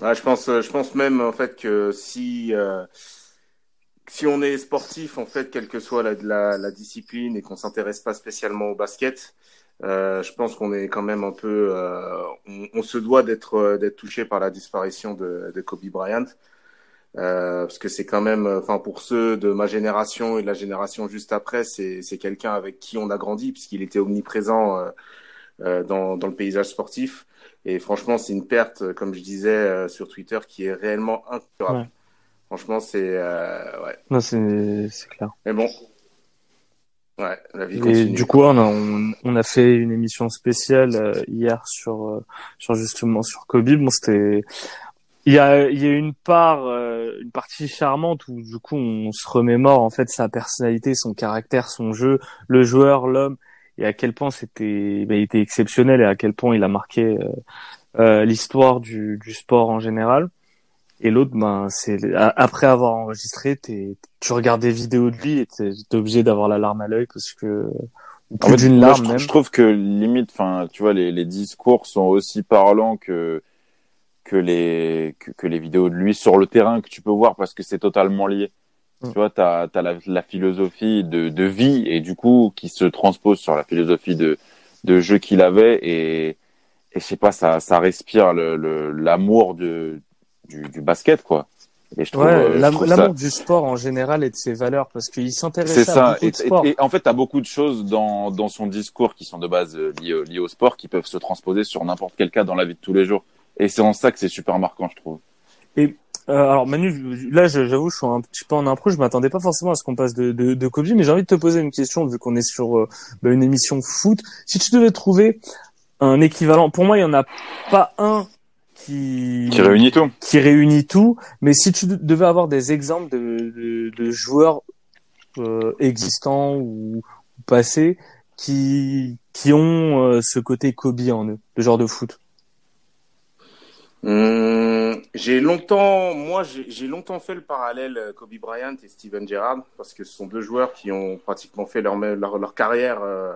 Ouais, je pense, euh, je pense même en fait que si euh, si on est sportif en fait, quelle que soit la, la, la discipline et qu'on s'intéresse pas spécialement au basket, euh, je pense qu'on est quand même un peu, euh, on, se doit d'être euh, d'être touché par la disparition de, de Kobe Bryant. Euh, parce que c'est quand même, enfin pour ceux de ma génération et de la génération juste après, c'est c'est quelqu'un avec qui on a grandi puisqu'il était omniprésent dans dans le paysage sportif. Et franchement, c'est une perte, euh, comme je disais euh, sur Twitter, qui est réellement incurable. Ouais. Franchement, c'est euh, ouais. Non c'est c'est clair. Mais bon, ouais, la vie Et du coup on a on, on a fait une émission spéciale euh, hier sur euh, sur justement sur Kobe. Bon c'était il y a il y a une part euh, une partie charmante où du coup on se remémore en fait sa personnalité, son caractère, son jeu, le joueur, l'homme et à quel point c'était bah, il était exceptionnel et à quel point il a marqué euh, euh, l'histoire du du sport en général. Et l'autre, ben, c'est après avoir enregistré, t'es, tu regardes des vidéos de lui et t'es, t'es obligé d'avoir la larme à l'œil parce que ou En plus fait, d'une moi, larme je, même. je trouve que limite, enfin, tu vois, les, les discours sont aussi parlants que que les que, que les vidéos de lui sur le terrain que tu peux voir parce que c'est totalement lié. Mm. Tu vois, t'as as la, la philosophie de, de vie et du coup qui se transpose sur la philosophie de de jeu qu'il avait et et je sais pas, ça ça respire le le- l'amour du, du basket quoi. Et je trouve, Ouais, euh, l'amour ça du sport en général et de ses valeurs parce qu'il c'est s'intéressait à beaucoup Et, de sports. et- et en fait, tu as beaucoup de choses dans, dans son discours qui sont de base euh, liées, liées au sport, qui peuvent se transposer sur n'importe quel cas dans la vie de tous les jours. Et c'est en ça que c'est super marquant, je trouve. Euh, alors Manu, là j'avoue, je suis un petit peu en impro, je m'attendais pas forcément à ce qu'on passe de, de, de Kobe, mais j'ai envie de te poser une question vu qu'on est sur euh, bah, une émission foot. Si tu devais trouver un équivalent, pour moi il y en a pas un qui Qui réunit tout. qui réunit tout. Mais si tu de- devais avoir des exemples de, de, de joueurs euh, existants ou, ou passés qui qui ont euh, ce côté Kobe en eux, le genre de foot. Hum, j'ai longtemps, moi, j'ai longtemps fait le parallèle euh, Kobe Bryant et Steven Gerrard parce que ce sont deux joueurs qui ont pratiquement fait leur, leur, leur carrière euh,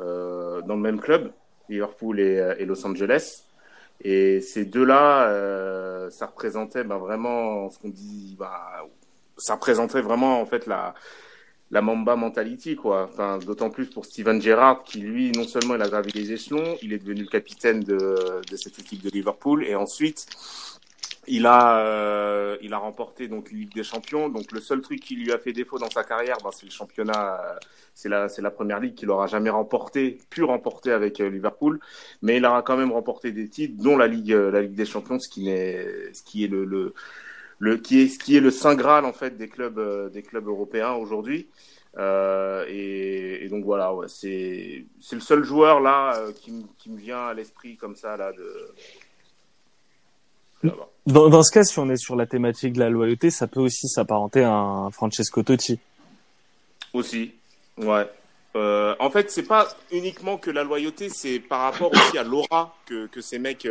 euh, dans le même club, Liverpool et, euh, et Los Angeles. Et ces deux-là, euh, ça représentait ben, vraiment ce qu'on dit, bah, ça représentait vraiment en fait la la Mamba mentality quoi. Enfin, d'autant plus pour Steven Gerrard qui lui non seulement il a gravi les échelons, il est devenu le capitaine de de cette équipe de Liverpool et ensuite il a euh, il a remporté donc la Ligue des Champions. Donc le seul truc qui lui a fait défaut dans sa carrière, ben, c'est le championnat, euh, c'est la c'est la première ligue qu'il aura jamais remporté, pu remporter avec euh, Liverpool, mais il aura quand même remporté des titres, dont la Ligue la Ligue des Champions, ce qui n'est ce qui est le, le le qui est ce qui est le saint graal en fait des clubs euh, des clubs européens aujourd'hui. Euh, et, et donc voilà, ouais, c'est c'est le seul joueur là euh, qui, me- qui me vient à l'esprit comme ça là de. Dans, dans ce cas, si on est sur la thématique de la loyauté, ça peut aussi s'apparenter à un Francesco Totti. Aussi, ouais. Euh, en fait, c'est pas uniquement que la loyauté, c'est par rapport aussi à l'aura que, que ces mecs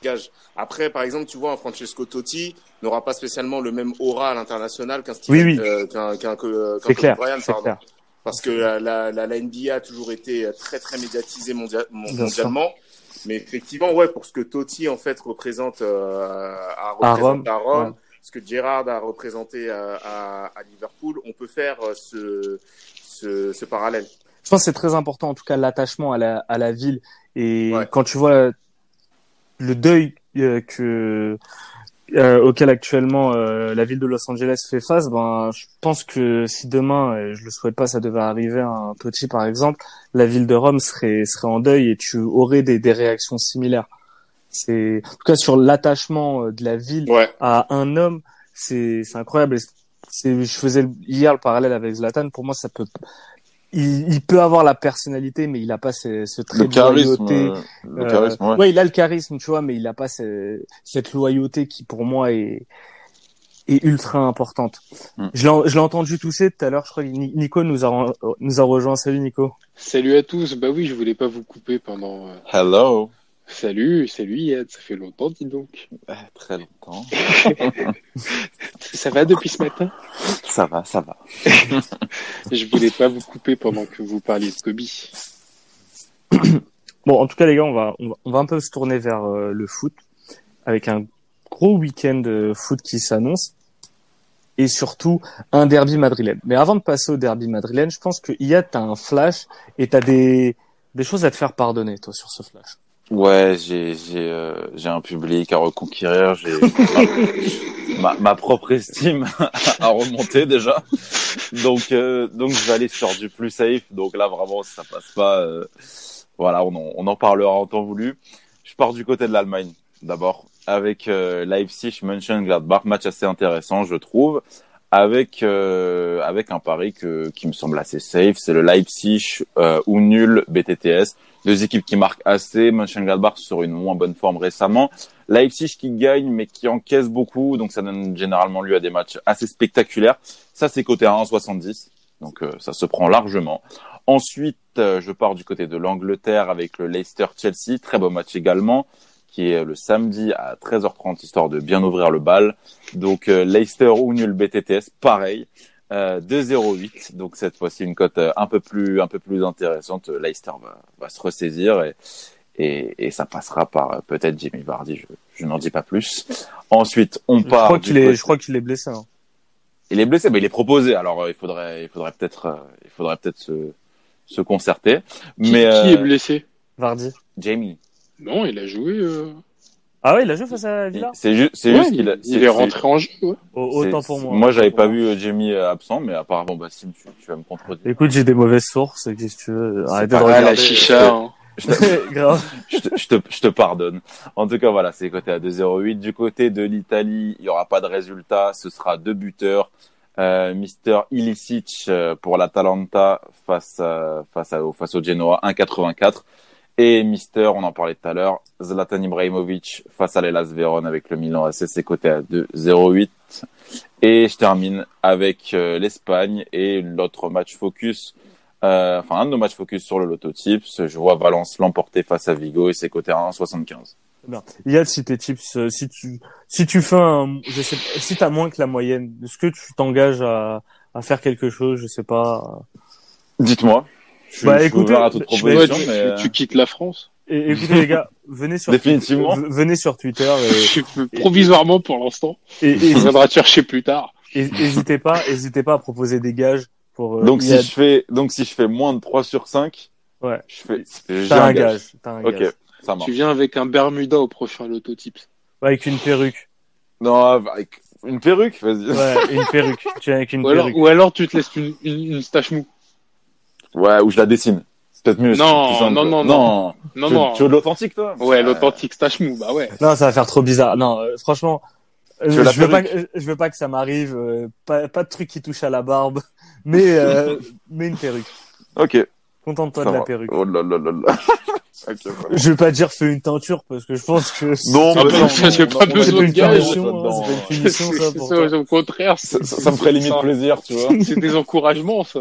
euh, dégagent. Après, par exemple, tu vois, un Francesco Totti n'aura pas spécialement le même aura à l'international qu'un Steven, Oui, oui. euh, qu'un qu'un euh, qu'un Kobe clair, c'est pardon. clair. Parce que la, la, la, la NBA a toujours été très très médiatisée mondia- mondialement. Mais effectivement, ouais, pour ce que Totti en fait représente euh, à, À représente Rome, à Rome, ouais. ce que Gerrard a représenté à, à, à Liverpool, on peut faire euh, ce, ce, ce parallèle. Je pense que c'est très important, en tout cas, l'attachement à la, à la ville. Et Ouais. quand tu vois le deuil euh, que euh, auquel actuellement euh, la ville de Los Angeles fait face, ben je pense que si demain, et je le souhaite pas, ça devait arriver à un Totti par exemple, la ville de Rome serait serait en deuil et tu aurais des, des réactions similaires. C'est en tout cas sur l'attachement euh, de la ville Ouais. à un homme, c'est c'est incroyable. C'est je faisais hier le parallèle avec Zlatan. Pour moi, ça peut il, il peut avoir la personnalité, mais il a pas ce, ce trait Le de charisme, loyauté. euh, le Euh, charisme, ouais. ouais, il a le charisme, tu vois, mais il a pas ce- cette loyauté qui, pour moi, est, est ultra importante. Mm. Je l'ai je l'ai entendu tousser tout à l'heure. Je crois que Ni- Nico nous a nous a rejoint. Salut Nico. Salut à tous. Bah oui, je voulais pas vous couper pendant. euh, Hello. Salut, salut Yad, ça fait longtemps, dis donc. Très longtemps. <laughs> Ça va depuis ce matin? Ça va, ça va. <laughs> Je voulais pas vous couper pendant que vous parliez de Kobe. <coughs> Bon, en tout cas, les gars, on va on va, on va un peu se tourner vers euh, le foot avec un gros week-end de foot qui s'annonce et surtout un derby madrilène. Mais avant de passer au derby madrilène, je pense que Iyad, t'as un flash et t'as des des choses à te faire pardonner, toi, sur ce flash. Ouais, j'ai j'ai euh, j'ai un public à reconquérir, j'ai <laughs> ma, ma propre estime à remonter déjà. Donc euh, donc je vais aller sur du plus safe. Donc là vraiment ça passe pas euh, voilà, on en, on en parlera en temps voulu. Je pars du côté de l'Allemagne d'abord avec euh, Leipzig Mönchengladbach, match assez intéressant je trouve. Avec euh, avec un pari que qui me semble assez safe, c'est le Leipzig euh, ou nul BTTS deux équipes qui marquent assez, Mönchengladbach sur une moins bonne forme récemment, Leipzig qui gagne mais qui encaisse beaucoup, donc ça donne généralement lieu à des matchs assez spectaculaires. Ça c'est côté à 1,70, donc euh, ça se prend largement. Ensuite, euh, je pars du côté de l'Angleterre avec le Leicester-Chelsea, très beau match également, qui est le samedi à 13h30 histoire de bien ouvrir le bal. Donc euh, Leicester ou nul BTTS, pareil. Euh, 2,08 donc cette fois-ci une cote euh, un peu plus un peu plus intéressante Leicester va, va se ressaisir et, et, et ça passera par euh, peut-être Jimmy Vardy je, je n'en dis pas plus ensuite on Je part crois du qu'il est je crois qu'il est blessé. hein. il est blessé mais il est proposé alors euh, il faudrait il faudrait peut-être euh, il faudrait peut-être se se concerter Qui, mais qui euh, est blessé? Vardy. Jamie Non, il a joué. euh, Ah ouais, il a joué face à il- Villa. c'est juste c'est ouais, juste qu'il a il est c'est- rentré en jeu. Ouais. Au- Autant pour moi. moi j'avais pas vu euh, Jamie euh, absent mais apparemment Bassim tu, tu vas me contredire Écoute, j'ai des mauvaises sources. Qu'est-ce que tu veux pas de Ah, la regarder. chicha. hein. Je te- <laughs> Grave. je te, je, te, je te pardonne. En tout cas, voilà, c'est coté à 2,08. Du côté de l'Italie, il y aura pas de résultat. Ce sera deux buteurs. Euh, Mister Ilicic euh, pour l'Atalanta face à, face à, face au Genoa 1,84 et Mister, on en parlait tout à l'heure, Zlatan Ibrahimovic face à l'Elas Vérone avec le Milan AC, c'est coté à 2,08. Et je termine avec euh, l'Espagne et l'autre match focus euh, enfin, un de nos matchs focus sur le Lotto Tips. Je vois Valence l'emporter face à Vigo et c'est coté à 1,75. Bien. Yad, si tes tips, euh, si tu, si tu fais un, je sais, pas, si t'as moins que la moyenne, est-ce que tu t'engages à, à faire quelque chose, je sais pas. Dites-moi. Je Bah, je écoutez, à toute proposition, tu, mais euh, tu- tu quittes la France. Et, écoutez les gars, venez sur, Définitivement. v- venez sur Twitter <laughs> et, Provisoirement pour l'instant. et, et- On viendra te chercher plus tard. et- hésitez pas, hésitez pas à proposer des gages pour. euh, donc si je fais, donc si je fais moins de 3 sur 5, Ouais. je fais, j'ai T'as un un gage. un Ok, gage. ça marche. Tu viens avec un Bermuda au prochain. Ouais, avec une perruque. Non, avec une perruque, vas-y. Ouais, une perruque. Tu viens avec une Ou alors, perruque. ou alors tu te laisses une, une, une stache mou. Ouais, ou je la dessine. C'est peut-être mieux. Non, non, non, non. Non, tu, non. tu veux de l'authentique, toi Ouais, l'authentique stache mou, bah ouais. Non, ça va faire trop bizarre. Non, euh, franchement, euh, je veux pas, que- je veux pas que ça m'arrive. euh, pas, pas de truc qui touche à la barbe, <laughs> mais euh, <laughs> mais une perruque. Ok. Contente-toi de la perruque. Oh là là là là. <laughs> Ok, ça va. Je vais pas dire fais une teinture parce que je pense que Non, mais bah, non, j'ai pas besoin de gage. hein, c'est pas une punition ça <laughs> pour Au contraire, Ça, c'est ça- ça me ferait limite ça- plaisir, tu vois. <laughs> C'est des encouragements, ça.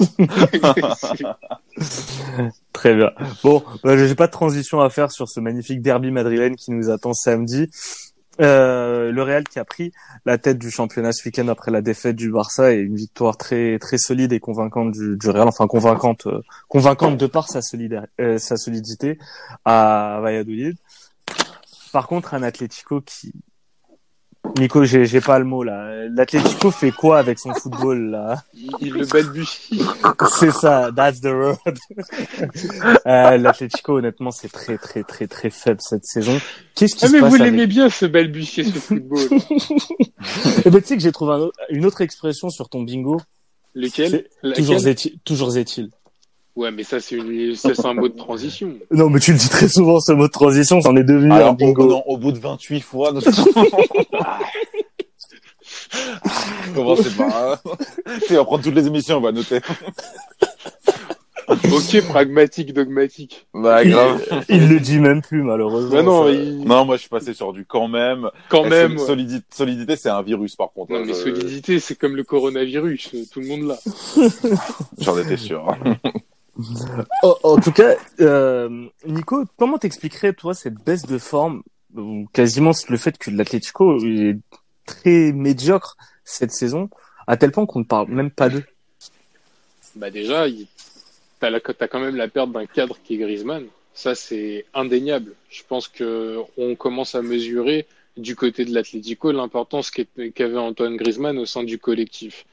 Très bien. Bon, bah, j'ai pas de transition à faire sur ce magnifique derby madrilène qui nous attend samedi. Euh, le Real qui a pris la tête du championnat ce week-end après la défaite du Barça et une victoire très très solide et convaincante du, du Real, enfin convaincante euh, convaincante de par sa, euh, sa solidité à Valladolid. Par contre, un Atlético qui Nico, j'ai j'ai pas le mot là. L'Atlético fait quoi avec son football là? Il, il le balbutie. C'est ça, that's the road. euh, L'Atlético, honnêtement, c'est très très très très faible cette saison. Qu'est-ce qui Ah se mais passe vous avec... l'aimez bien ce balbutier, ce football. <laughs> Eh ben, tu sais que j'ai trouvé un autre- une autre expression sur ton bingo. Lequel? Toujours est-il. Toujours est-il. Ouais, mais ça c'est une... ça, c'est un mot de transition. <laughs> Non, mais tu le dis très souvent ce mot de transition, c'en est devenu Alors, un bingo. au, non, au bout de 28 fois. nous- <laughs> Commencez pas. <laughs> Tu sais, on va prendre toutes les émissions, on va noter. Ok, pragmatique, dogmatique. Bah, grave. Il le dit même plus malheureusement. Bah non, ça. il- Non, moi, je suis passé sur du quand même. quand même. sol- solidi- solidité, c'est un virus, par contre. Non hein, mais je- solidité, c'est comme le coronavirus, tout le monde l'a. J'en étais sûr. Oh, en tout cas, euh, Nico, comment t'expliquerais toi cette baisse de forme ou quasiment le fait que l'Atlético est très médiocre cette saison, à tel point qu'on ne parle même pas d'eux? Bah déjà, t'as, quand même la perte d'un cadre qui est Griezmann. Ça, c'est indéniable. Je pense que on commence à mesurer du côté de l'Atlético l'importance qu'avait Antoine Griezmann au sein du collectif.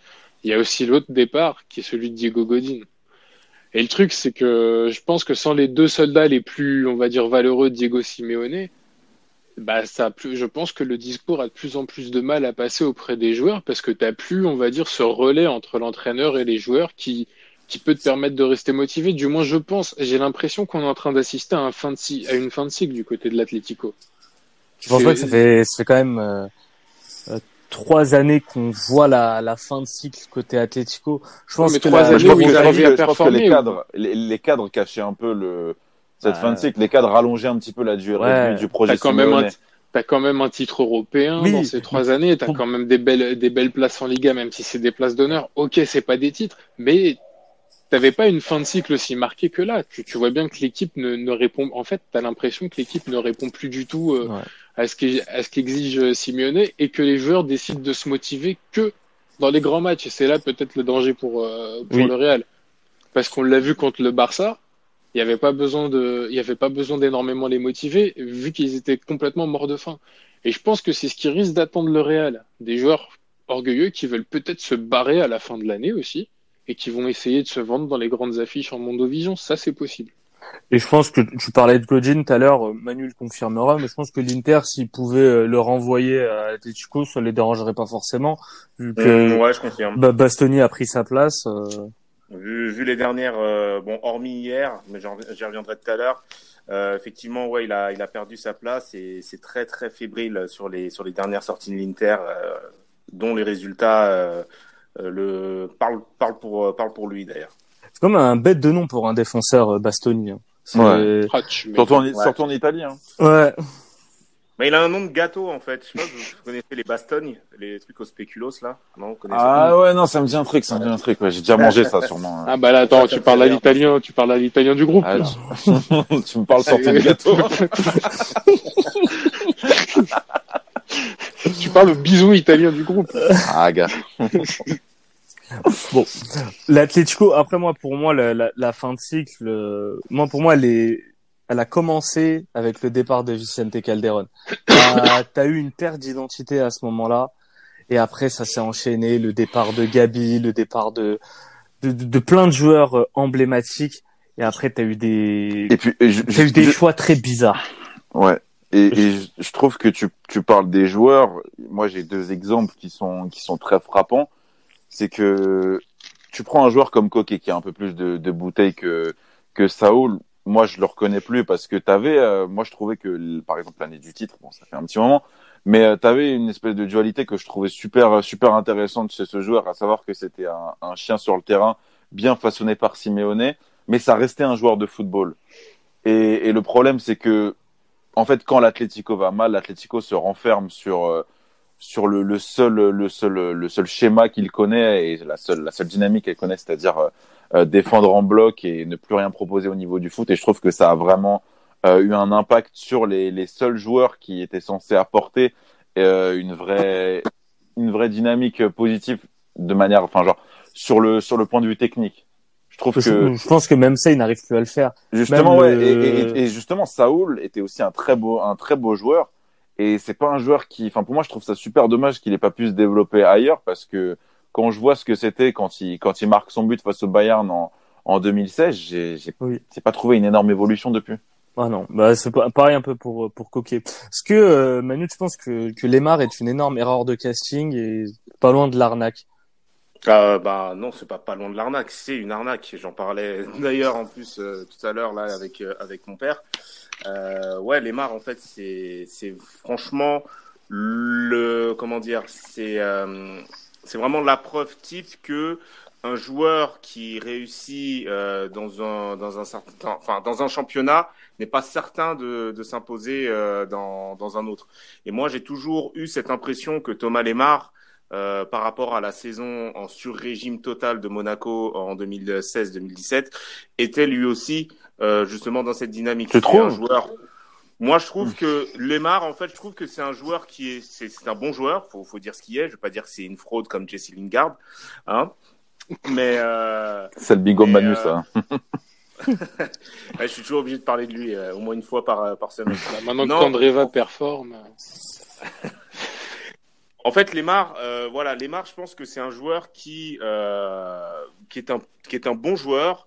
Il y a aussi l'autre départ qui est celui de Diego Godin. Et le truc, c'est que je pense que sans les deux soldats les plus, on va dire, valeureux, Diego Simeone, bah, ça a plus, je pense que le discours a de plus en plus de mal à passer auprès des joueurs parce que t'as plus, on va dire, ce relais entre l'entraîneur et les joueurs qui, qui peut te permettre de rester motivé. Du moins, je pense. J'ai l'impression qu'on est en train d'assister à, un fin de cy- à une fin de cycle du côté de l'Atlético. Je pense pas que ça fait, ça fait quand même euh, trois années qu'on voit la, la fin de cycle côté Atlético. Je pense que la- je pense à je pense les ou- cadres, les, les cadres cachaient un peu le, cette Ah. fin de cycle. Les cadres rallongeaient un petit peu la durée Ouais. du, projet T'as quand même un, quand même un titre européen Oui. dans ces trois années. T'as quand même des belles, des belles places en Liga, même si c'est des places d'honneur. Ok, c'est pas des titres, mais t'avais pas une fin de cycle aussi marquée que là. Tu, tu vois bien que l'équipe ne, ne répond. En fait, t'as l'impression que l'équipe ne répond plus du tout euh, Ouais. À ce qui- à ce qu'exige Simeone et que les joueurs décident de se motiver que dans les grands matchs. Et c'est là peut-être le danger pour euh, pour Oui. le Real, parce qu'on l'a vu contre le Barça. Il n'y avait pas besoin de, il y avait pas besoin d'énormément les motiver, vu qu'ils étaient complètement morts de faim. Et je pense que c'est ce qui risque d'attendre le Real. Des joueurs orgueilleux qui veulent peut-être se barrer à la fin de l'année aussi, et qui vont essayer de se vendre dans les grandes affiches en Mondovision. Ça, c'est possible. Et je pense que tu parlais de Godin tout à l'heure, euh, Manu le confirmera, mais je pense que l'Inter, s'il pouvait euh, le renvoyer à Atletico, ça les dérangerait pas forcément, vu que Hum, ouais, je confirme. Ba- Bastoni a pris sa place. euh, Vu, vu les dernières, euh, bon, hormis hier, mais j'y reviendrai tout à l'heure. euh, effectivement, ouais, il a, il a perdu sa place et c'est très, très fébrile sur les, sur les dernières sorties de l'Inter, euh, dont les résultats le parlent, parlent pour, parlent pour lui d'ailleurs. C'est comme un bête de nom pour un défenseur euh, Bastoni. hein. Ouais. Ah, tu Surtout en, Ouais. surtout en Italie. Hein. Ouais. Mais il a un nom de gâteau en fait. Je sais pas, vous vous connaissez les bastognes, les trucs au spéculoos là? Non, vous connaissez Ah ouais, non, ça me dit un truc, ça me dit un truc. Ouais, j'ai déjà mangé ça sûrement. Ah bah là, attends, Ça, ça tu parles à l'italien, tu parles à l'italien du groupe. Ah, là. tu... <laughs> tu me parles sur ton gâteau. <laughs> tu parles au bison italien du groupe. Ah, gars. <laughs> Bon, l'Atlético, après moi, pour moi, la, la, la fin de cycle, euh, moi, pour moi, elle, est, elle a commencé avec le départ de Vicente Calderon. <coughs> T'as as eu une perte d'identité à ce moment-là, et après, ça s'est enchaîné, le départ de Gabi, le départ de, de, de, de plein de joueurs euh, emblématiques, et après, t'as eu des, Et puis, et je- t'as eu des je- choix très bizarres. Ouais. Et, et je trouve que tu, tu parles des joueurs. Moi, j'ai deux exemples qui sont, qui sont très frappants. C'est que tu prends un joueur comme Coquet qui a un peu plus de, bouteilles que, que Saoul. Moi, je le reconnais plus parce que t'avais, euh, moi, je trouvais que, par exemple, l'année du titre, bon, ça fait un petit moment, mais euh, t'avais une espèce de dualité que je trouvais super, super intéressante chez ce joueur, à savoir que c'était un, chien sur le terrain, bien façonné par Simeone, mais ça restait un joueur de football. Et, et le problème, c'est que en fait, quand l'Atlético va mal, l'Atlético se renferme sur euh, sur le, le seul le seul le seul schéma qu'il connaît et la seule la seule dynamique qu'il connaît, c'est-à-dire euh, euh, défendre en bloc et ne plus rien proposer au niveau du foot. Et je trouve que ça a vraiment euh, eu un impact sur les les seuls joueurs qui étaient censés apporter euh, une vraie une vraie dynamique positive de manière, enfin genre sur le sur le point de vue technique. Je trouve que Je, je pense que même ça, il n'arrive plus à le faire. Justement, Même ouais. le- Et, et- et justement, Saoul était aussi un très beau, un très beau joueur. Et c'est pas un joueur qui, enfin pour moi, je trouve ça super dommage qu'il ait pas pu se développer ailleurs parce que quand je vois ce que c'était quand il quand il marque son but face au Bayern en en 2016, j'ai j'ai Oui. j'ai pas trouvé une énorme évolution depuis. Ah non, bah c'est pas- pareil un peu pour pour Coquet. Est-ce que euh, Manu, tu penses que que Lemar est une énorme erreur de casting et pas loin de l'arnaque? Euh, bah non, c'est pas pas loin de l'arnaque, c'est une arnaque. J'en parlais <laughs> d'ailleurs en plus euh, tout à l'heure là avec euh, avec mon père. Euh, ouais, Lemar en fait c'est franchement le comment dire, c'est euh, vraiment la preuve type que un joueur qui réussit euh, dans un dans un certain enfin dans un championnat n'est pas certain de de s'imposer euh, dans dans un autre. Et moi j'ai toujours eu cette impression que Thomas Lemar euh, par rapport à la saison en sur-régime total de Monaco en 2016-2017, était lui aussi euh, justement dans cette dynamique. C'est trouves un joueur. Moi, je trouve que Lemar, en fait, je trouve que c'est un joueur qui est, c'est, c'est un bon joueur. Faut, faut dire ce qu'il est. Je veux pas dire que c'est une fraude comme Jesse Lingard, hein. Mais euh, C'est le big Manu, euh, ça. <laughs> ouais, je suis toujours obligé de parler de lui euh, au moins une fois par par semaine. Bah, maintenant Non. que performe, En fait, Lemar, euh, voilà, Lemar, je pense que c'est un joueur qui euh, qui est un qui est un bon joueur, euh,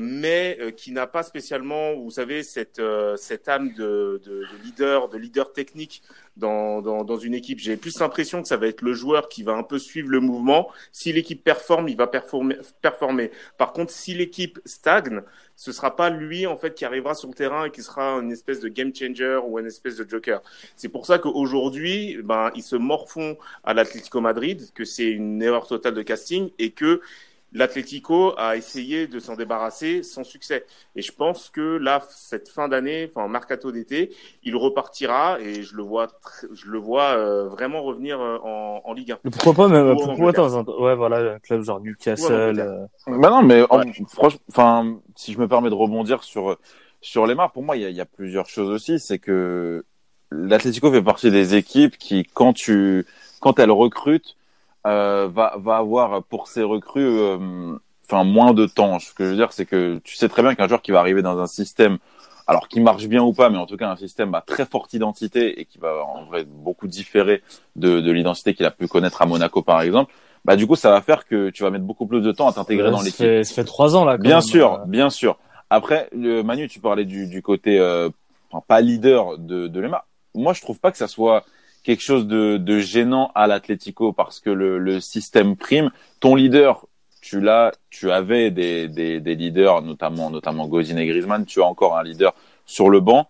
mais euh, qui n'a pas spécialement, vous savez, cette euh, cette âme de, de, de leader, de leader technique dans dans, dans une équipe. J'ai plus l'impression que ça va être le joueur qui va un peu suivre le mouvement. Si l'équipe performe, il va performer. performer. Par contre, si l'équipe stagne, ce sera pas lui en fait qui arrivera sur le terrain et qui sera une espèce de game changer ou une espèce de joker. C'est pour ça qu'aujourd'hui, ben, ils se morfont à l'Atlético Madrid, que c'est une erreur totale de casting et que l'Atlético a essayé de s'en débarrasser sans succès. Et je pense que là, cette fin d'année, enfin mercato d'été, il repartira et je le vois, je le vois euh, vraiment revenir euh, en, en Ligue 1. Mais Pourquoi pas même Ou en pourquoi Angleterre. dans un ouais voilà un club genre Newcastle. Angleterre. euh, Bah non, mais en- Ouais. franchement, enfin, si je me permets de rebondir sur sur Lemar, pour moi, il y a, il y a plusieurs choses aussi. C'est que l'Atlético fait partie des équipes qui, quand tu, quand elles recrutent, euh, va va avoir pour ses recrues, euh, enfin moins de temps. Ce que je veux dire, c'est que tu sais très bien qu'un joueur qui va arriver dans un système, alors qui marche bien ou pas, mais en tout cas un système à très forte identité et qui va en vrai beaucoup différer de de l'identité qu'il a pu connaître à Monaco par exemple. Bah du coup, ça va faire que tu vas mettre beaucoup plus de temps à t'intégrer dans l'équipe. Ça fait trois ans là. quand Bien même, sûr, euh. bien sûr. Après, le, Manu, tu parlais du, du côté euh, enfin, pas leader de, de Lemar. Moi, je trouve pas que ça soit quelque chose de, de gênant à l'Atlético parce que le, le système prime. Ton leader, tu l'as, tu avais des, des, des leaders, notamment notamment et Griezmann. Tu as encore un leader sur le banc.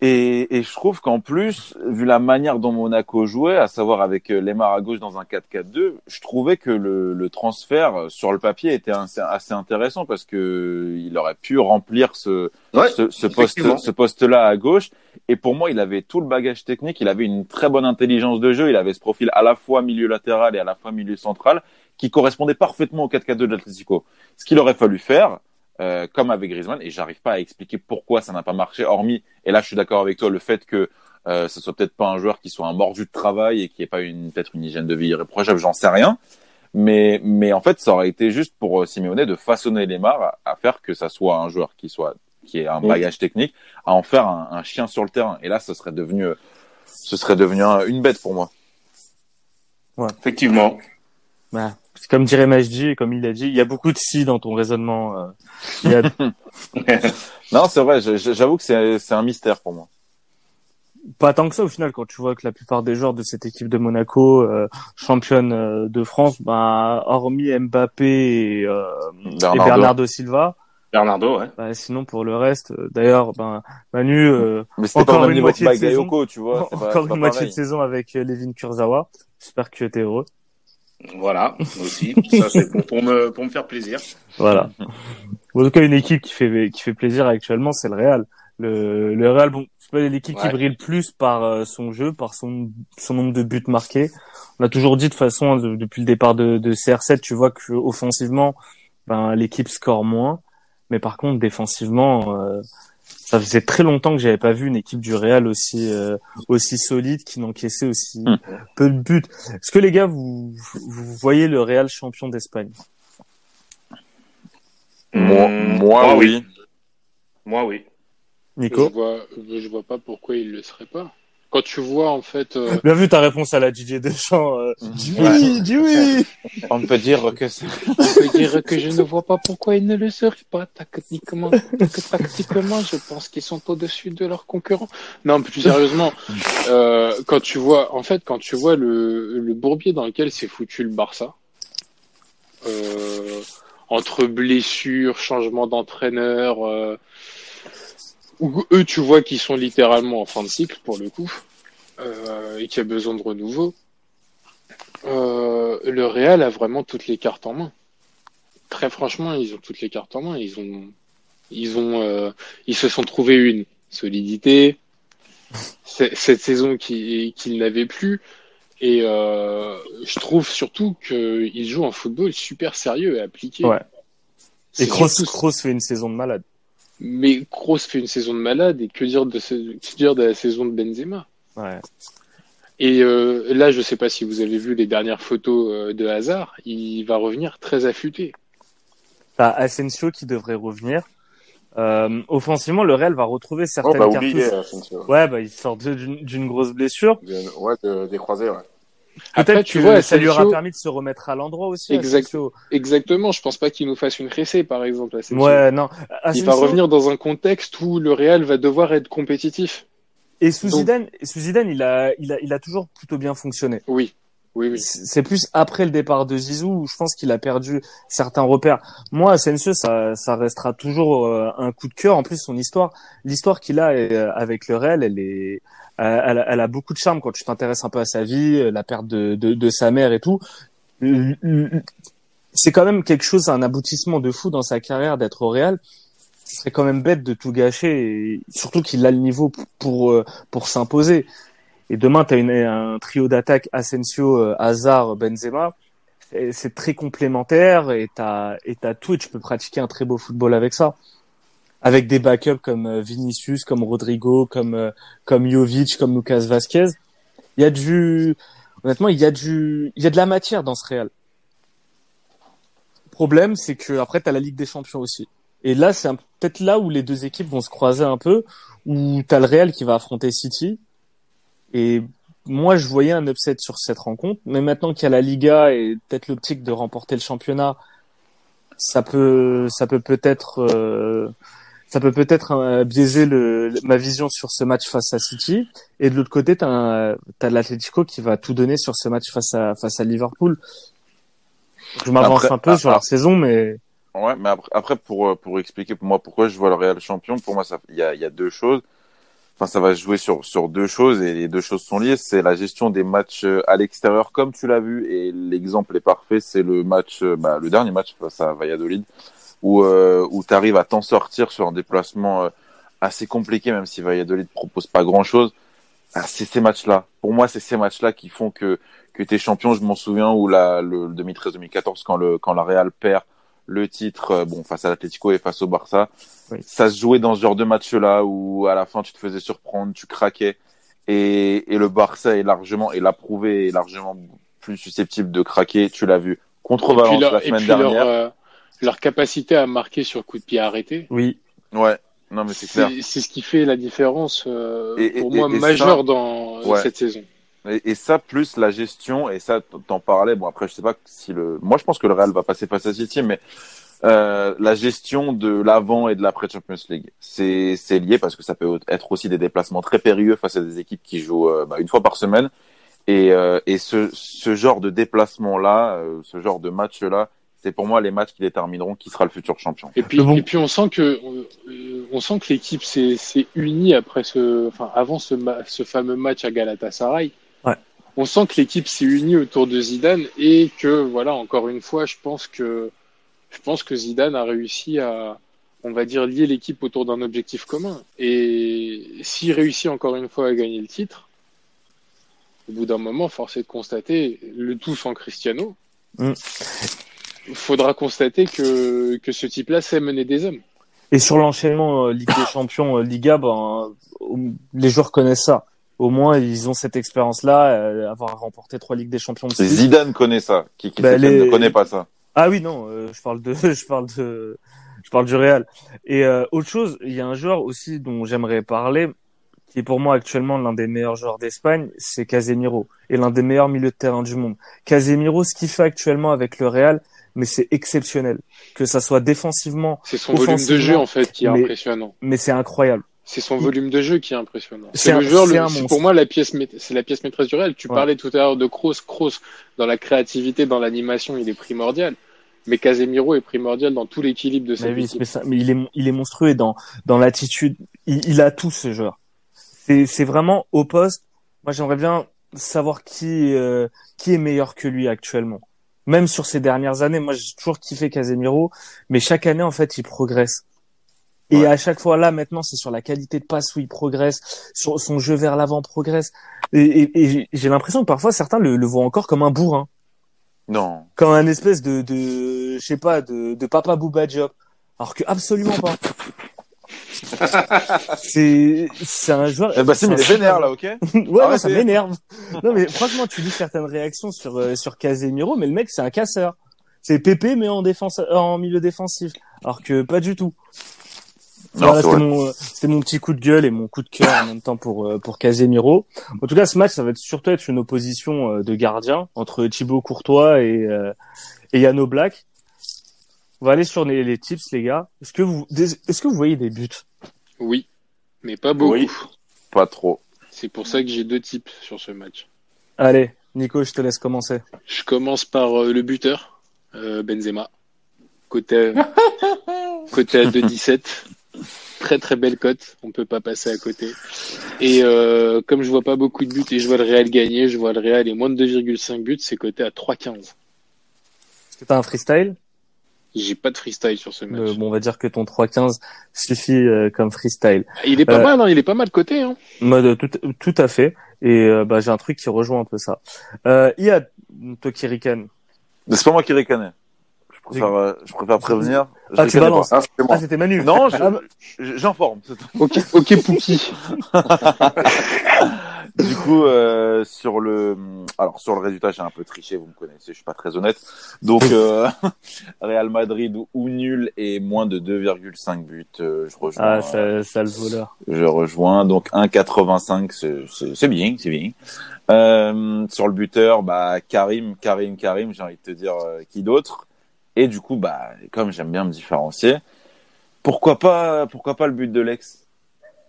Et, et je trouve qu'en plus, vu la manière dont Monaco jouait, à savoir avec euh, Lemar à gauche dans un 4-4-2, je trouvais que le, le transfert euh, sur le papier était assez, assez intéressant parce que il aurait pu remplir ce, Ouais, ce, poste, ce poste-là à gauche. Et pour moi, il avait tout le bagage technique, il avait une très bonne intelligence de jeu, il avait ce profil à la fois milieu latéral et à la fois milieu central qui correspondait parfaitement au 4-4-2 de l'Atlético. Ce qu'il aurait fallu faire, euh, comme avec Griezmann, et j'arrive pas à expliquer pourquoi ça n'a pas marché, hormis, et là je suis d'accord avec toi, le fait que euh, ce soit peut-être pas un joueur qui soit un mordu de travail et qui ait pas une peut-être une hygiène de vie irréprochable, j'en sais rien. Mais mais en fait, ça aurait été juste pour euh, Simeone de façonner Lemar à, à faire que ça soit un joueur qui soit qui ait un bagage technique, à en faire un, un chien sur le terrain. Et là, ce serait devenu euh, ce serait devenu un- une bête pour moi. Effectivement. Ouais. Comme dirait Majdi, et comme il l'a dit, il y a beaucoup de si dans ton raisonnement. euh. Il y a Non, c'est vrai. J'avoue que c'est c'est un mystère pour moi. pas tant que ça au final quand tu vois que la plupart des joueurs de cette équipe de Monaco euh, championne euh, de France bah hormis Mbappé et, euh, et Bernardo. Silva Bernardo, ouais. bah, sinon pour le reste euh, d'ailleurs ben Manu euh, Mais Encore pas une moitié de saison. Tu vois. pas- encore pas une moitié pareil. de saison avec Levin Kurzawa j'espère que tu es heureux Voilà, <laughs> aussi. Ça, c'est pour, pour me, pour me faire plaisir. voilà. En tout cas une équipe qui fait qui fait plaisir actuellement c'est le Real. Le le Real bon c'est pas l'équipe qui brille le plus par euh, son jeu par son son nombre de buts marqués. On a toujours dit de façon de- depuis le départ de, de CR7 tu vois que offensivement ben l'équipe score moins. Mais par contre défensivement euh, ça faisait très longtemps que j'avais pas vu une équipe du Real aussi euh, aussi solide qui n'encaissait aussi Hmm. peu de buts est-ce que les gars vous vous voyez le Real champion d'Espagne? Moi, Mmh, moi, oui. Moi, oui. Nico? Je vois, je vois pas pourquoi il le serait pas. Quand tu vois en fait. euh, Bien vu ta réponse à la DJ Deschamps. Euh, dis Ouais. oui, dis oui. On peut dire que c'est on peut dire que je ne vois pas pourquoi ils ne le seraient pas techniquement. Que tactiquement, je pense qu'ils sont au-dessus de leurs concurrents. Non, plus sérieusement, euh, quand tu vois, en fait, quand tu vois le, le bourbier dans lequel s'est foutu le Barça, euh, entre blessures, changement d'entraîneur, euh, où eux, tu vois qu'ils sont littéralement en fin de cycle pour le coup, euh, et qu'il y a besoin de renouveau. Euh, le Real a vraiment toutes les cartes en main. Très franchement, ils ont toutes les cartes en main. Ils ont, ils ont, euh, ils se sont trouvés une solidité. Cette saison qui- qu'ils n'avaient plus. Et euh, je trouve surtout qu'ils jouent un football super sérieux et appliqué. Ouais. Et Kroos, Kroos fait une saison de malade. Mais Kroos fait une saison de malade et que dire de, ce- que dire de la saison de Benzema? Ouais. Et euh, là, je sais pas si vous avez vu les dernières photos euh, de Hazard, il va revenir très affûté. T'as Asensio qui devrait revenir. Euh, offensivement, le Real va retrouver Oh, certaines bah, oublié, cartouches. Asensio. Ouais, bah, il sort de- d'une grosse blessure. Ouais, de- des croisés, ouais. Après, Peut-être tu vois, ça lui aura permis de se remettre à l'endroit aussi. Exact. Exactement, je pense pas qu'il nous fasse une récée, par exemple. Asensio. Ouais, non. Il va revenir dans un contexte où le Real va devoir être compétitif. Et sous Donc- Zidane, sous Zidane, il a, il a, il a toujours plutôt bien fonctionné. Oui, oui, oui. C'est plus après le départ de Zizou où je pense qu'il a perdu certains repères. Moi, Asensio, ça, ça restera toujours euh, un coup de cœur. En plus, son histoire, l'histoire qu'il a euh, avec le Real, elle est, elle, a- elle a beaucoup de charme quand tu t'intéresses un peu à sa vie, euh, la perte de, de, de sa mère et tout. C'est quand même quelque chose, un aboutissement de fou dans sa carrière d'être au Real. Ce serait quand même bête de tout gâcher, surtout qu'il a le niveau pour pour s'imposer. Et demain, tu as une, un trio d'attaque Asensio, euh, Hazard, Benzema. C'est très complémentaire et t'as et t'as tout et tu peux pratiquer un très beau football avec ça. Avec des backups comme euh, Vinicius, comme Rodrigo, comme euh, comme Jovic, comme Lucas Vasquez. Il y a du honnêtement, il y a du il y a de la matière dans ce Real. Le problème, c'est que après t'as la Ligue des Champions aussi. Et là, c'est peut-être là où les deux équipes vont se croiser un peu, où t'as le Real qui va affronter City. Et moi, je voyais un upset sur cette rencontre, mais maintenant qu'il y a la Liga et peut-être l'optique de remporter le championnat, ça peut, ça peut peut-être, euh, ça peut peut-être euh, biaiser le, ma vision sur ce match face à City. Et de l'autre côté, t'as, t'as l'Atlético qui va tout donner sur ce match face à face à Liverpool. Je m'avance un peu sur ah. leur saison, mais Ouais, mais après, après pour, euh, pour expliquer pour moi pourquoi je vois le Real champion, pour moi, ça- il y a, il y a deux choses. Enfin, ça va jouer sur, sur deux choses et les deux choses sont liées. C'est la gestion des matchs euh, à l'extérieur, comme tu l'as vu, et l'exemple est parfait. C'est le match, euh, bah, le dernier match face à Valladolid, où, euh, où tu arrives à t'en sortir sur un déplacement euh, assez compliqué, même si Valladolid propose pas grand chose. Ah, c'est ces matchs-là. Pour moi, c'est ces matchs-là qui font que, que t'es champion. Je m'en souviens où la, le 2013-2014, quand le, quand la Real perd le titre, euh, bon, face à l'Atlético et face au Barça. Oui. Ça se jouait dans ce genre de match-là où à la fin tu te faisais surprendre, tu craquais. Et, et le Barça est largement, et l'a prouvé, est largement plus susceptible de craquer. Tu l'as vu contre Et Valence leur, la et semaine puis leur, dernière. euh, leur capacité à marquer sur coup de pied arrêté, oui. Ouais, non mais c'est clair. c'est c'est ce qui fait la différence euh, Et- et- pour moi et- et majeure ça- dans Ouais. cette saison. Et, et ça, plus la gestion, et ça, t'en parlais, bon après, je sais pas si le... Moi, je pense que le Real va passer face à City, mais euh, la gestion de l'avant et de l'après Champions League, c'est c'est lié parce que ça peut être aussi des déplacements très périlleux face à des équipes qui jouent euh, bah, une fois par semaine. Et, euh, et ce, ce genre de déplacement-là, euh, ce genre de match-là, c'est pour moi les matchs qui détermineront qui sera le futur champion. Et puis, bon- et puis on sent que euh, on sent que l'équipe s'est s'est unie après ce, enfin avant ce, ce fameux match à Galatasaray. On sent que l'équipe s'est unie autour de Zidane et que voilà encore une fois, je pense que je pense que Zidane a réussi à on va dire lier l'équipe autour d'un objectif commun. Et s'il réussit encore une fois à gagner le titre, au bout d'un moment, force est de constater le tout sans Cristiano. Mm. Faudra constater que, que ce type-là sait mener des hommes. Et sur l'enchaînement euh, Ligue des Champions, euh, Liga, ben, euh, les joueurs connaissent ça. Au moins, ils ont cette expérience-là, euh, avoir remporté trois Ligues des Champions de suite. Zidane connaît ça, qui, qui Bah, les- ne connaît pas ça. Ah oui, non, euh, je parle de, <laughs> je parle de, je parle du Real. Et euh, autre chose, il y a un joueur aussi dont j'aimerais parler, qui est pour moi actuellement l'un des meilleurs joueurs d'Espagne, c'est Casemiro et l'un des meilleurs milieux de terrain du monde. Casemiro, ce qu'il fait actuellement avec le Real, mais c'est exceptionnel. Que ça soit défensivement, C'est son volume de jeu en fait qui est mais- impressionnant. mais c'est incroyable. C'est son volume de jeu qui est impressionnant. C'est le joueur, c'est le- pour moi la pièce, c'est la pièce maîtresse du Real. Tu Ouais. parlais tout à l'heure de Kroos. Kroos, dans la créativité, dans l'animation, il est primordial. Mais Casemiro est primordial dans tout l'équilibre de oui, équipe. mais, ça- mais il est, il est monstrueux et dans, dans l'attitude. Il, il a tout ce joueur. C'est, c'est vraiment au poste. Moi, j'aimerais bien savoir qui, euh, qui est meilleur que lui actuellement. Même sur ces dernières années, moi, j'ai toujours kiffé Casemiro, mais chaque année, en fait, il progresse. Et Ouais. à chaque fois, là, maintenant, c'est sur la qualité de passe où il progresse, sur son jeu vers l'avant progresse. Et, et- et j'ai- l'impression que parfois, certains le, le voient encore comme un bourrin Non. comme un espèce de, de je sais pas, de, de papa Booba Job. Alors que absolument pas. <laughs> c'est, c'est un joueur. Eh bah, c'est mais vénère, là, ok? <laughs> ouais, ouais, ça m'énerve. Non, mais franchement, tu lis certaines réactions sur, euh, sur Casemiro, mais le mec, c'est un casseur. C'est Pépé, mais en défense, euh, en milieu défensif. Alors que pas du tout. Voilà, c'était mon, euh, c'était mon petit coup de gueule et mon coup de cœur en même temps pour, euh, pour Casemiro. En tout cas, ce match, ça va être surtout être une opposition euh, de gardiens entre Thibaut Courtois et, euh, et Yano Black. On va aller sur les, les tips, les gars. Est-ce que vous, est-ce que vous voyez des buts? Oui, mais pas beaucoup. Oui. Pas trop. C'est pour ça que j'ai deux types sur ce match. Allez, Nico, je te laisse commencer. Je commence par euh, le buteur, euh, Benzema. Côté, <laughs> côté à 2,17. Très très belle cote, on peut pas passer à côté. Et euh, comme je vois pas beaucoup de buts et je vois le Real gagner, je vois le Real et moins de 2,5 buts, c'est coté à 3,15. Est-ce que t'as un freestyle? J'ai pas de freestyle sur ce match. Euh, bon, on va dire que ton 3-15 suffit euh, comme freestyle. Il est pas euh, mal, hein, il est pas mal coté. Hein. Mode tout, tout à fait. Et euh, bah, j'ai un truc qui rejoint un peu ça. Euh, Iyad, toi qui C'est pas moi qui ricanais. Je préfère, euh, je préfère prévenir. Je Ah, tu ricanais balances. pas. Ah. Ah, c'était Manu. Non, je- Ah, bah- je- j'informe. Ok, ok Pouki. <laughs> Du coup, euh, sur le, alors sur le résultat, j'ai un peu triché, vous me connaissez, je suis pas très honnête. Donc, <laughs> euh, <laughs> Real Madrid ou nul et moins de 2,5 buts, euh, je rejoins. Ah, ça, ça le voleur. Je rejoins. Donc 1,85, c'est- c'est c'est bien, c'est bien. Euh, sur le buteur, bah Karim, Karim, Karim, j'ai envie de te dire euh, qui d'autre? Et du coup, bah comme j'aime bien me différencier, pourquoi pas, pourquoi pas le but de l'ex?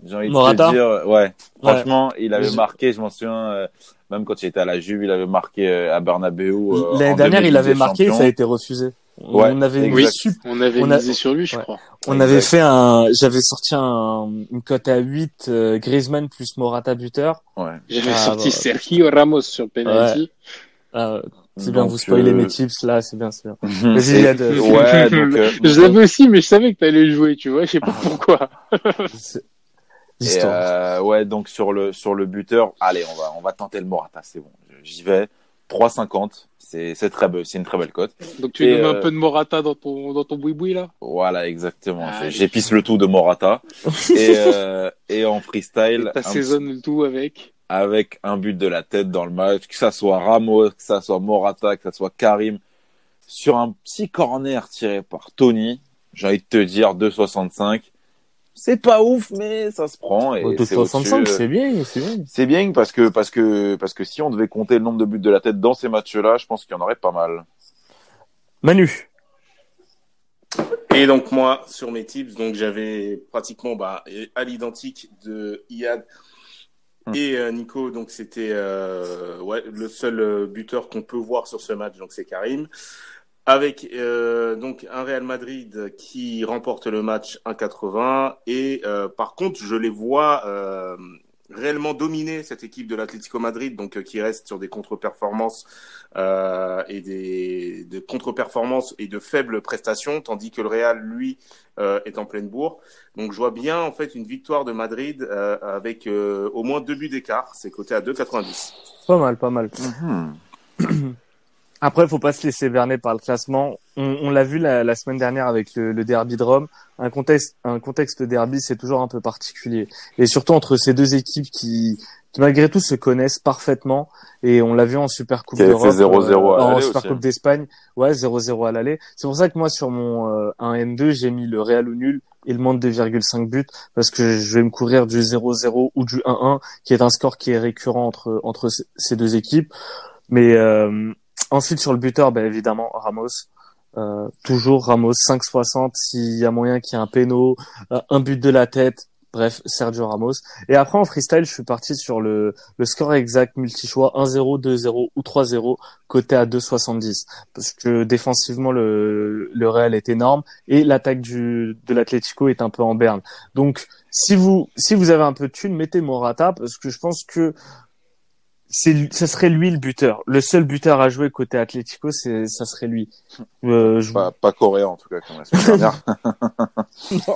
J'ai envie Morata de te dire, ouais. Franchement, il avait Je- marqué, je m'en souviens, euh, même quand il était à la Juve, il avait marqué euh, à Bernabeu. euh, L'année dernière, il avait marqué, Champions. ça a été refusé. Ouais, on avait Oui, sup- on avait On a- misé sur lui, je Ouais. crois. on Exact. avait fait un, j'avais sorti un, une cote à 8, euh, Griezmann plus Morata buteur. Ouais. J'avais Ah, sorti bah. Sergio Ramos sur penalty. Ah, c'est bien, Donc, vous spoilez euh, mes tips là, c'est bien, c'est bien. <laughs> Vas-y, Iyad. <laughs> Ouais, donc. euh, Je l'avais aussi, mais je savais que t'allais le jouer, tu vois. Je sais pas pourquoi. <laughs> C'est- Et, euh, ouais, donc sur le sur le buteur, allez, on va on va tenter le Morata, c'est bon. J'y vais. 3,50, c'est c'est très beau, c'est une très belle cote. Donc tu mets euh, un peu de Morata dans ton dans ton boui-boui là? Voilà, exactement. Ah. J'épice le tout de Morata et euh, et en freestyle Et un t'assaisonnes le tout avec. Avec un but de la tête dans le match, que ça soit Ramos, que ça soit Morata, que ça soit Karim, sur un petit corner tiré par Tony. J'ai envie de te dire 2,65. C'est pas ouf, mais ça se prend. Et Bon, c'est 265, au-dessus, euh, c'est bien, c'est bien. C'est bien parce que parce que parce que si on devait compter le nombre de buts de la tête dans ces matchs-là, je pense qu'il y en aurait pas mal. Manu. Et donc moi, sur mes tips, donc j'avais pratiquement bah, à l'identique de Hmm. Et euh, Nico, donc c'était euh, le seul euh, buteur qu'on peut voir sur ce match, donc c'est Karim. Avec euh, donc un Real Madrid qui remporte le match 1,80 et par contre je les vois réellement dominer cette équipe de l'Atlético Madrid, donc euh, qui reste sur des contre-performances euh, et des de contre-performances et de faibles prestations, tandis que le Real lui euh, est en pleine bourre. Donc je vois bien en fait une victoire de Madrid euh, avec euh, au moins deux buts d'écart, c'est coté à 2,90. Pas mal, pas mal. Mhm. <clears throat> Après, faut pas se laisser berner par le classement. On, on l'a vu la, la semaine dernière avec le, le derby de Rome. Un contexte, un contexte derby, c'est toujours un peu particulier. Et surtout entre ces deux équipes qui, qui malgré tout se connaissent parfaitement. Et on l'a vu en Super Coupe d'Europe, 0-0 à en Super aussi. Coupe d'Espagne. Ouais, 0-0 à l'aller. C'est pour ça que moi, sur mon euh, 1 N2, j'ai mis le Real ou nul et le moins de 2,5 buts parce que je vais me courir du 0-0 ou du 1-1 qui est un score qui est récurrent entre entre ces deux équipes. Mais euh, ensuite sur le buteur, ben évidemment Ramos. Euh, toujours Ramos 5,60 s'il y a moyen qu'il y ait un péno, euh, un but de la tête, Bref, Sergio Ramos. Et après, en freestyle, je suis parti sur le, le score exact multi-choix 1-0, 2-0 ou 3-0, côté à 2,70. Parce que défensivement, le, le Real est énorme et l'attaque du, de l'Atlético est un peu en berne. Donc, si vous, si vous avez un peu de thune, mettez Morata parce que je pense que c'est ça serait lui le buteur. Le seul buteur à jouer côté Atlético, c'est ça serait lui. Euh, je... pas, pas coréen en tout cas comme la semaine dernière. <laughs>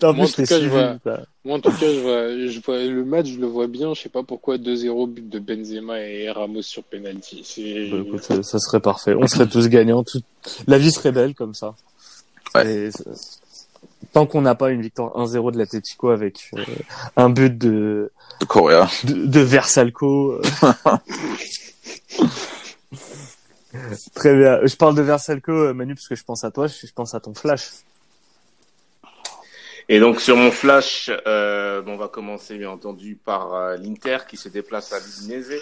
non. moi, en tout cas, je vois, moi en tout cas je vois, je vois le match, je le vois bien. Je sais pas pourquoi 2-0 but de Benzema et Ramos sur penalty. Bah, écoute, ça, serait parfait. On serait tous gagnants. Tout... La vie serait belle comme ça. Ouais. Et tant qu'on n'a pas une victoire 1-0 de l'Atletico avec euh, un but de de Correa de, de Versalco euh. <laughs> très bien je parle de Versalco euh, Manu parce que je pense à toi je pense à ton flash et donc sur mon flash, euh, on va commencer bien entendu par euh, l'Inter qui se déplace à l'Udinese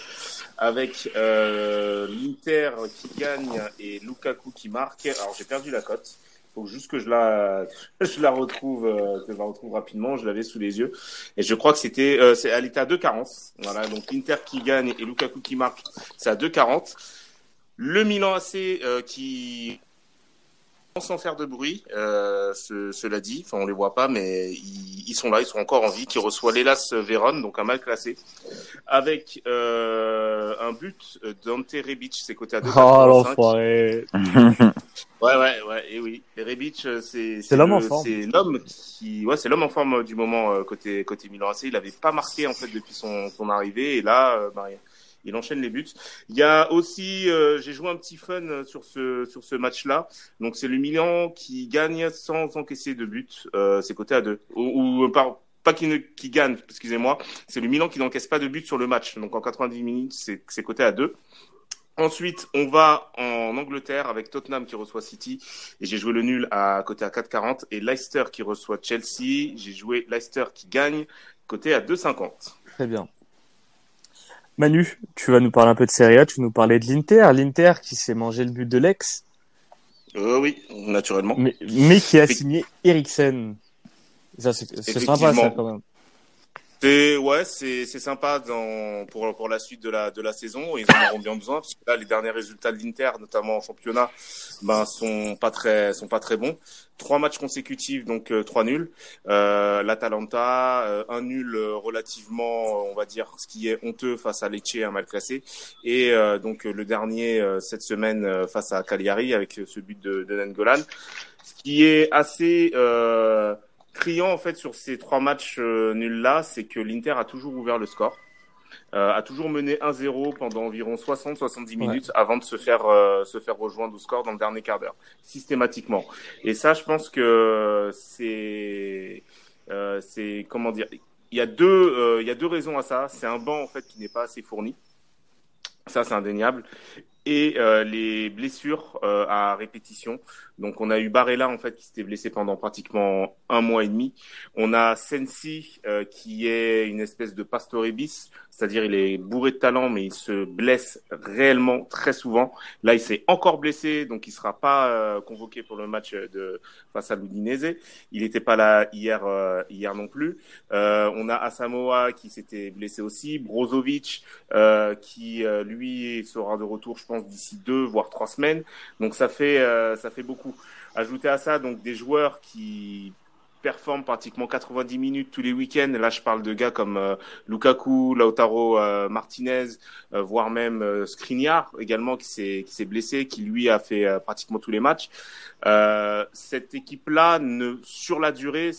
avec euh, l'Inter qui gagne et Lukaku qui marque. Alors j'ai perdu la cote faut juste que je la, <laughs> je la retrouve, euh, que je la retrouve rapidement. Je l'avais sous les yeux. Et je crois que c'était, euh, elle était à 2,40. Voilà. Donc, l'Inter qui gagne et Lukaku qui marque, c'est à 2,40. Le Milan AC, euh, qui, sans faire de bruit, euh, ce, cela dit, enfin on les voit pas, mais ils, ils, sont là, ils sont encore en vie, qui reçoit l'Elas Vérone, donc un mal classé, avec euh, un but d'Ante Rebic, c'est côté à 2. <laughs> Oh l'enfoiré <laughs> Ouais, ouais, ouais, et oui. Rebic, euh, c'est c'est l'homme en forme. C'est l'homme qui, ouais, c'est l'homme en forme du moment euh, côté côté Milan AC. Il avait pas marqué en fait depuis son son arrivée, et là, euh, bah, il enchaîne les buts. Il y a aussi, j'ai joué un petit fun sur ce sur ce match-là. Donc c'est le Milan qui gagne sans encaisser de but. c'est côté à deux. Ou, pas qui, ne, qui gagne, excusez-moi. C'est le Milan qui n'encaisse pas de but sur le match. Donc en 90 minutes, c'est c'est côté à deux. Ensuite, on va en Angleterre avec Tottenham qui reçoit City et j'ai joué le nul à côté à 4,40 et Leicester qui reçoit Chelsea. J'ai joué Leicester qui gagne côté à 2,50. Très bien. Manu, tu vas nous parler un peu de Serie A, tu nous parlais de l'Inter, l'Inter qui s'est mangé le but de l'ex. Euh, oui, naturellement. Mais, mais qui a signé Eriksen. Ça, c'est sympa ça quand même. C'est ouais, c'est c'est sympa dans pour pour la suite de la de la saison. Ils en auront bien besoin parce que là, les derniers résultats de l'Inter, notamment en championnat, ben sont pas très sont pas très bons. Trois matchs consécutifs, donc euh, trois nuls. Euh, L'Atalanta, euh, un nul relativement, on va dire, ce qui est honteux face à Lecce, un mal classé, et euh, donc le dernier cette semaine face à Cagliari avec ce but de, de Nengolan. Ce qui est assez euh, criant en fait sur ces trois matchs euh, nuls là, c'est que l'Inter a toujours ouvert le score, euh, a toujours mené 1-0 pendant environ 60-70 minutes ouais. avant de se faire euh, se faire rejoindre au score dans le dernier quart d'heure, systématiquement. Et ça, je pense que c'est euh, c'est comment dire, il y a deux euh, il y a deux raisons à ça. C'est un banc en fait qui n'est pas assez fourni. Ça, c'est indéniable et euh, les blessures euh, à répétition. Donc on a eu Barella en fait qui s'était blessé pendant pratiquement un mois et demi. On a Sensi euh, qui est une espèce de pastoribis, c'est-à-dire il est bourré de talent mais il se blesse réellement très souvent. Là il s'est encore blessé donc il sera pas euh, convoqué pour le match de face à l'Udinese. Il n'était pas là hier euh, hier non plus. Euh, on a Asamoah qui s'était blessé aussi, Brozovic qui lui sera de retour je pense d'ici deux voire trois semaines. Donc ça fait ça fait beaucoup. Ajouter à ça donc des joueurs qui performent pratiquement 90 minutes tous les week-ends. Là, je parle de gars comme euh, Lukaku, Lautaro euh, Martinez, euh, voire même Skriniar également qui s'est qui s'est blessé, qui lui a fait pratiquement tous les matchs. cette équipe-là, sur la durée,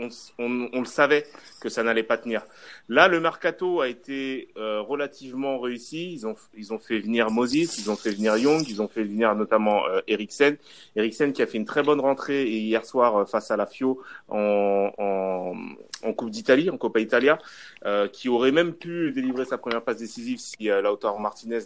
on, on, on, le savait que ça n'allait pas tenir. Là, le mercato a été euh, relativement réussi. Ils ont, ils ont fait venir Moses, ils ont fait venir Young, ils ont fait venir notamment euh, Eriksen. Eriksen qui a fait une très bonne rentrée et hier soir euh, face à la Fio en, en, en Coupe d'Italie, en Coppa Italia, euh, qui aurait même pu délivrer sa première passe décisive si euh, Lautaro Martinez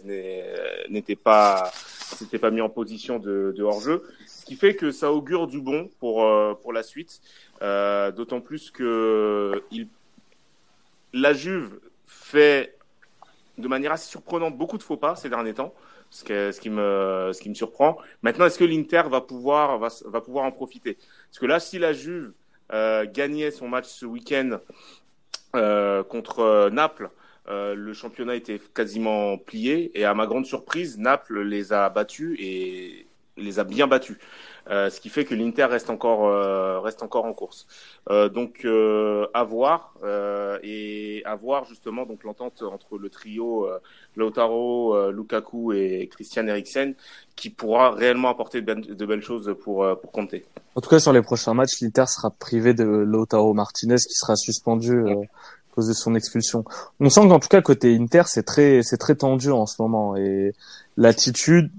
n'était pas s'était pas mis en position de, de hors-jeu. Ce qui fait que ça augure du bon pour pour la suite, d'autant plus que il la Juve fait de manière assez surprenante beaucoup de faux pas ces derniers temps ce, que, ce, qui me, ce qui me surprend. Maintenant, est-ce que l'Inter va pouvoir, va, va, pouvoir en profiter? Parce que là, si la Juve euh, gagnait son match ce week-end euh, contre euh, Naples, euh, le championnat était quasiment plié. Et à ma grande surprise, Naples les a battus et les a bien battus. Euh, ce qui fait que l'Inter reste encore euh, reste encore en course. Euh, donc à voir et à voir justement donc l'entente entre le trio Lautaro, Lukaku et Christian Eriksen qui pourra réellement apporter de, belles choses pour pour compter. En tout cas sur les prochains matchs, l'Inter sera privé de Lautaro Martinez qui sera suspendu à cause de son expulsion. On sent qu'en tout cas côté Inter c'est très c'est très tendu en ce moment et l'attitude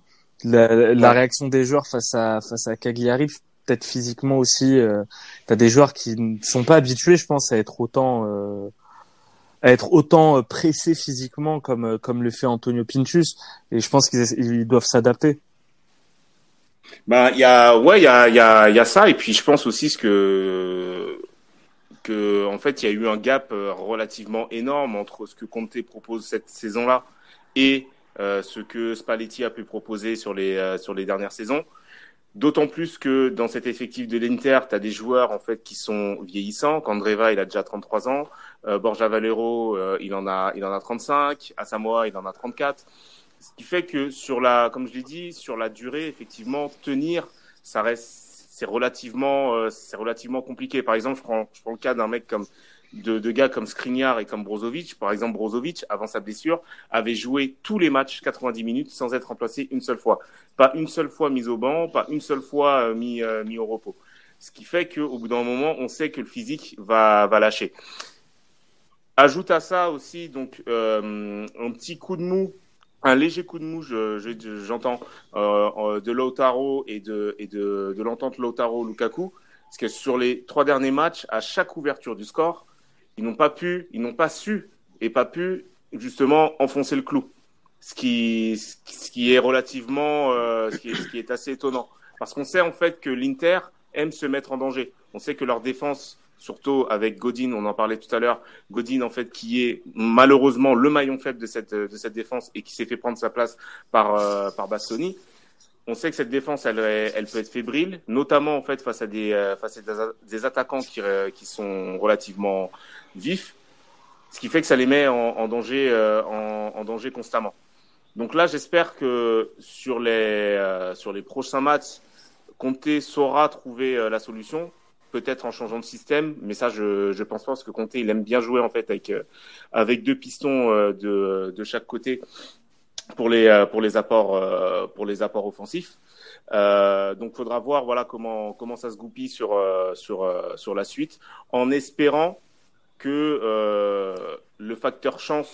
la, la réaction des joueurs face à face à Cagliari, peut-être physiquement aussi. Euh, T'as des joueurs qui ne sont pas habitués, je pense, à être autant euh, à être autant euh, pressés physiquement comme euh, comme le fait Antonio Pintus. Et je pense qu'ils doivent s'adapter. Ben il y a ouais il y a il y a il y a ça et puis je pense aussi ce que que en fait il y a eu un gap relativement énorme entre ce que Conte propose cette saison-là et euh, ce que Spalletti a pu proposer sur les, euh, sur les dernières saisons. D'autant plus que dans cet effectif de l'Inter, tu as des joueurs en fait qui sont vieillissants. Candreva, il a déjà 33 ans. Euh, Borja Valero, euh, il en a il en a 35. Asamoah, il en a 34. Ce qui fait que sur la comme je l'ai dit, sur la durée, effectivement, tenir, ça reste c'est relativement c'est relativement compliqué. Par exemple, je prends je prends le cas d'un mec comme de, gars comme Skriniar et comme Brozovic. Par exemple, Brozovic, avant sa blessure, avait joué tous les matchs 90 minutes sans être remplacé une seule fois. Pas une seule fois mis au banc, pas une seule fois euh, mis, euh, mis au repos. Ce qui fait qu'au bout d'un moment, on sait que le physique va, va lâcher. Ajoute à ça aussi donc euh, un petit coup de mou, un léger coup de mou, j'entends, je, de Lautaro et de, et de, de l'entente Lautaro-Lukaku. Parce que sur les trois derniers matchs, à chaque ouverture du score, ils n'ont pas pu, ils n'ont pas su et pas pu justement enfoncer le clou. Ce qui, ce qui est relativement, euh, ce, qui est, assez étonnant. Parce qu'on sait en fait que l'Inter aime se mettre en danger. On sait que leur défense, surtout avec Godin, on en parlait tout à l'heure, Godin en fait qui est malheureusement le maillon faible de cette, de cette défense et qui s'est fait prendre sa place par, euh, par Bastoni on sait que cette défense, elle, elle peut être fébrile, notamment en fait face à des, euh, face à des, attaquants qui, qui sont relativement vifs, ce qui fait que ça les met en, danger, euh, en, danger constamment. Donc là, j'espère que sur les, sur les prochains matchs, Conte saura trouver la solution, peut-être en changeant de système, mais ça, je, je pense pas parce que Conte, il aime bien jouer en fait avec, avec deux pistons de, de chaque côté pour les euh, pour les apports euh, pour les apports offensifs. Euh, donc, faudra voir voilà comment comment ça se goupille sur euh, sur sur la suite, en espérant que le facteur chance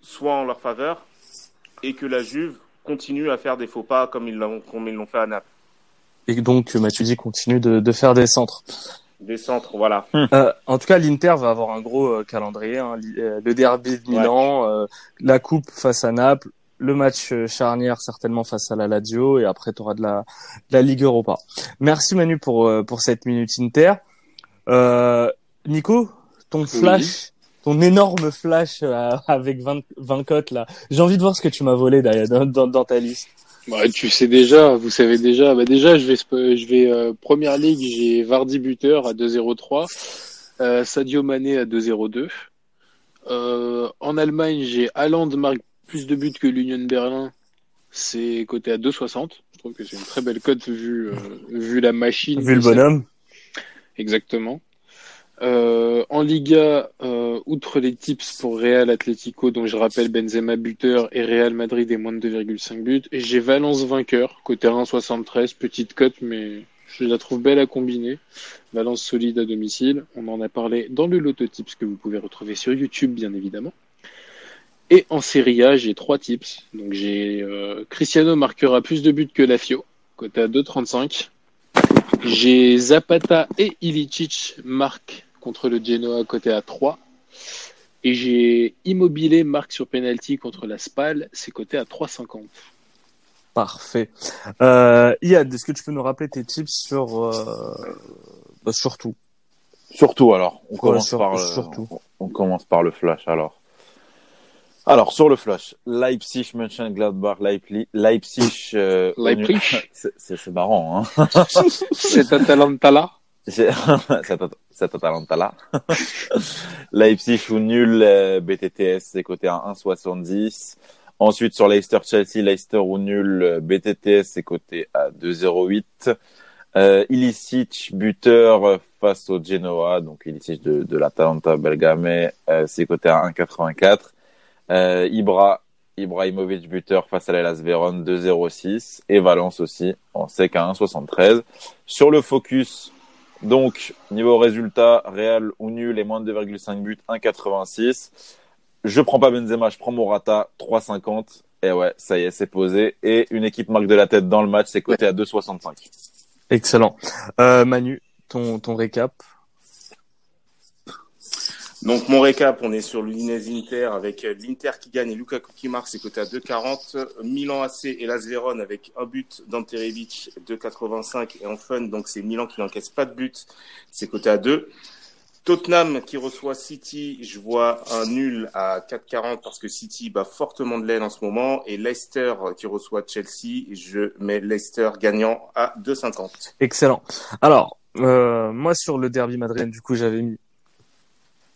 soit en leur faveur et que la Juve continue à faire des faux pas comme ils l'ont comme ils l'ont fait à Naples. Et donc Matuidi continue de, de faire des centres. Des centres, voilà. Euh, en tout cas, l'Inter va avoir un gros euh, calendrier. Hein. Euh, le derby de Milan, la coupe face à Naples, le match charnière certainement face à la Lazio, et après tu auras de la, de la Ligue Europa. Merci Manu pour pour cette minute Inter. Nico, ton flash, ton énorme flash <laughs> avec 20, 20 cotes là. J'ai envie de voir ce que tu m'as volé dans, dans, dans ta liste. Bah, tu sais déjà, vous savez déjà. Bah, déjà, je vais, je vais euh, première ligue, j'ai Vardy buteur à 2-0-3, euh, Sadio Mané à 2-0-2. Euh, en Allemagne, j'ai Haaland marque plus de buts que l'Union Berlin. C'est coté à 2,60. Je trouve que c'est une très belle cote vu, euh, vu la machine. Vu le bonhomme. Exactement. Euh, en Liga, euh, outre les tips pour Real Atlético, dont je rappelle Benzema buteur et Real Madrid est moins de 2,5 buts, j'ai Valence vainqueur, côté 1,73, petite cote, mais je la trouve belle à combiner. Valence solide à domicile, on en a parlé dans le loto tips que vous pouvez retrouver sur YouTube, bien évidemment. Et en Serie A, j'ai trois tips. Donc j'ai euh, Cristiano marquera plus de buts que Lafio, côté à 2,35. J'ai Zapata et Ilicic marquent contre le Genoa côté à 3. Et j'ai Immobilier marque sur penalty contre la Spal, c'est côté à 3,50. Parfait. Euh, Iad, est-ce que tu peux nous rappeler tes tips sur euh, bah, surtout Surtout alors, on commence sur- par le, surtout. on, on commence par le flash alors. Alors sur le flash, Leipzig, Mönchengladbach, Leipzig, Leipzig, euh, nul- Leipzig. <laughs> c'est marrant hein. <laughs> C'est Atalanta-là J'ai- cet At- cet Atalanta-là. <laughs> Leipzig ou nul, euh, BTTS, c'est coté à 1,70. Ensuite, sur Leicester-Chelsea, Leicester ou nul, euh, BTTS, c'est coté à 2,08. Euh, buteur euh, face au Genoa, donc Ilicic de, de l'Atalanta Belgame, euh, c'est coté à 1,84. Euh, Ibra, Ibrahimovic, buteur face à l'Elas Vérone, 2,06. Et Valence aussi, on sait qu'à 1,73. Sur le focus, donc, niveau résultat, Real ou nul et moins de 2,5 buts, 1,86. Je prends pas Benzema, je prends Morata, 3,50. Et ouais, ça y est, c'est posé. Et une équipe marque de la tête dans le match, c'est coté à 2,65. Excellent. Euh, Manu, ton, ton récap Donc mon récap, on est sur l'Udinese Inter avec euh, l'Inter qui gagne et Lukaku qui marque, c'est côté à 2,40. Milan AC et Las Vérone avec un but d'Anterevic, 2,85. Et en fun, donc c'est Milan qui n'encaisse pas de but, c'est côté à 2. Tottenham qui reçoit City, je vois un nul à 4,40 parce que City bat fortement de l'aile en ce moment. Et Leicester qui reçoit Chelsea, je mets Leicester gagnant à 2,50. Excellent. Alors, euh, moi sur le derby madrilène, du coup, j'avais mis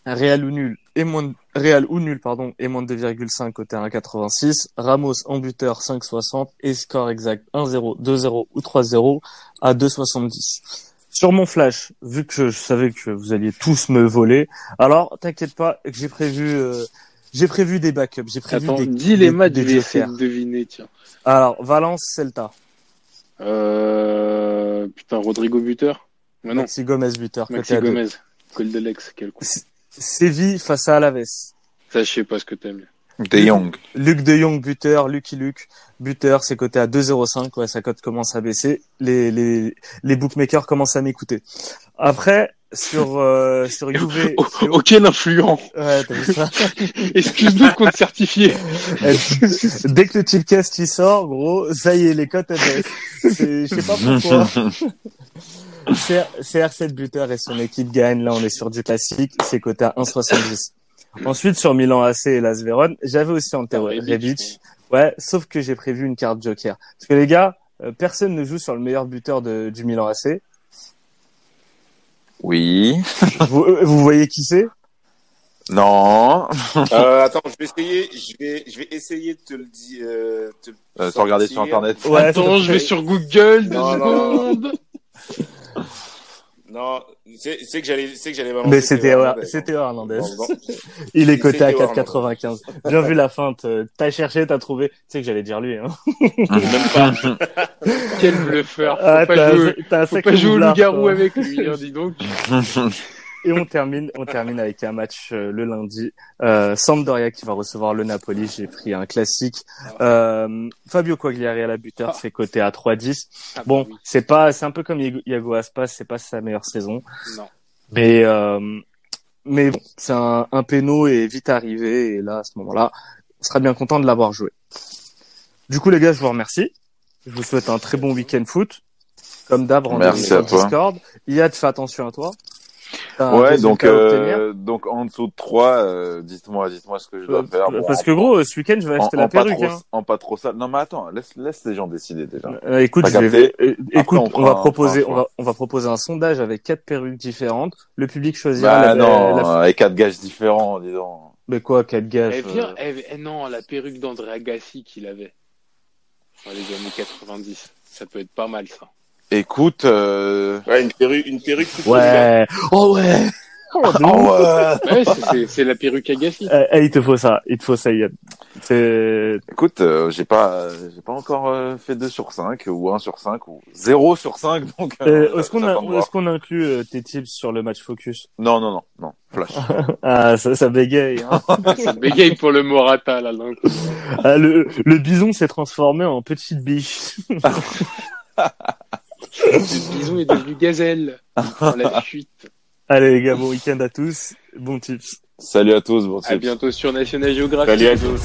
Real ou nul et moins de, Real ou nul pardon et moins de 2,5 côté à 1,86. Ramos en buteur 5,60 et score exact 1-0, 2-0 ou 3-0 à 2,70. Sur mon flash, vu que je, savais que vous alliez tous me voler, alors t'inquiète pas, j'ai prévu euh, j'ai prévu des backups, j'ai prévu Attends, des dis les matchs, je vais essayer de deviner, tiens. Alors Valence Celta, Euh... Putain, Rodrigo buteur? Mais non, Maxi Gomez buteur Maxi. Gomez. Col de l'ex, quel coup. Séville face à Alaves. Ça, je sais pas ce que t'aimes. De Jong. Luc de Jong buteur, Lucky Luke buteur, c'est coté à 2,05. Ouais, sa cote commence à baisser. Les les les bookmakers commencent à m'écouter. Après sur euh, sur Juve, Oh, aucun influent. ouais, t'as vu ça <laughs> Excuse-nous de compte certifié. <laughs> Eh, Dès que le chipcast il sort, gros, ça y est, les cotes elles baissent. Je sais pas pourquoi. <laughs> C'est CR7 buteur et son équipe gagne. Là, on est sur du classique. C'est coté à 1,70. Ensuite, sur Milan AC et Las Vérone, j'avais aussi en théorie Rebic. Ouais, sauf que j'ai prévu une carte joker. Parce que les gars, euh, personne ne joue sur le meilleur buteur de, du Milan AC. Oui. <laughs> Vous, euh, vous voyez qui c'est? Non. Euh, attends, je vais essayer, je vais, je vais essayer de te le dire. Euh, te Euh, regarder sur internet. Ouais, Attends, je vais sur Google, deux Non, non, secondes. <laughs> Non, c'est c'est que j'allais, c'est que j'allais balancer. Mais c'était. C'était Hernandez. <laughs> Il est coté à Théo 4,95. Bien vu la feinte. Euh, T'as cherché, t'as trouvé. Tu sais que j'allais dire lui. Hein. <laughs> Même pas. Quel bluffeur. Faut Ah, pas jouer, faut pas jouer au loup-garou avec lui, hein, dis donc. <laughs> Et on termine, on termine avec un match euh, le lundi. Euh, Sampdoria qui va recevoir le Napoli. J'ai pris un classique. Euh, Fabio Quagliari à la buteur, c'est coté à 3,10. Ah, Bon, bah oui. c'est pas, c'est un peu comme Iago Aspas, c'est pas sa meilleure saison. Non. Mais, euh, mais bon, c'est un, un péno et vite arrivé. Et là, à ce moment-là, on sera bien content de l'avoir joué. Du coup, les gars, je vous remercie. Je vous souhaite un très bon week-end foot. Comme d'hab, rendez-vous sur. Discord. Yad, fais attention à toi. Ouais, donc, euh, donc en dessous de 3, euh, dites-moi, dites-moi ce que je dois faire. Bon, Parce en- que gros, ce week-end, je vais acheter en la pas perruque. trop, Hein. en pas trop ça. Non, mais attends, laisse, laisse les gens décider déjà. Euh, écoute, je vais, euh, écoute, on va un- proposer, un on va, on va proposer un sondage avec quatre perruques différentes. Le public choisira Bah la, non, la- avec quatre gages différents, dis donc. mais quoi, quatre gages. Eh, euh, eh, eh, non, la perruque d'André Agassi qu'il avait. Dans les années 90. Ça peut être pas mal, ça. Écoute, euh... Ouais, une perruque, une perruque. Ouais. Oh ouais. Oh, ouf. ouais. Ouais, c'est- c'est- c'est la perruque Agassi. Eh, eh, il te faut ça, il te faut ça, Yann. C'est, Écoute, euh, j'ai pas, euh, j'ai pas encore euh, fait 2 sur 5 ou 1 sur 5 ou 0 sur 5, donc. Euh, euh, est-ce qu'on est-ce qu'on inclut euh, tes tips sur le match focus? Non, non, non, non, flash. <laughs> Ah, ça, ça bégaye. Hein. <laughs> Ça bégaye pour le Morata, là. donc. Ah, le, le bison s'est transformé en petite biche. <laughs> Le bison est devenu gazelle. Dans la fuite. Allez les gars, bon week-end à tous. Bon tips. Salut à tous, bon À tips. bientôt sur National Geographic. Salut à tous.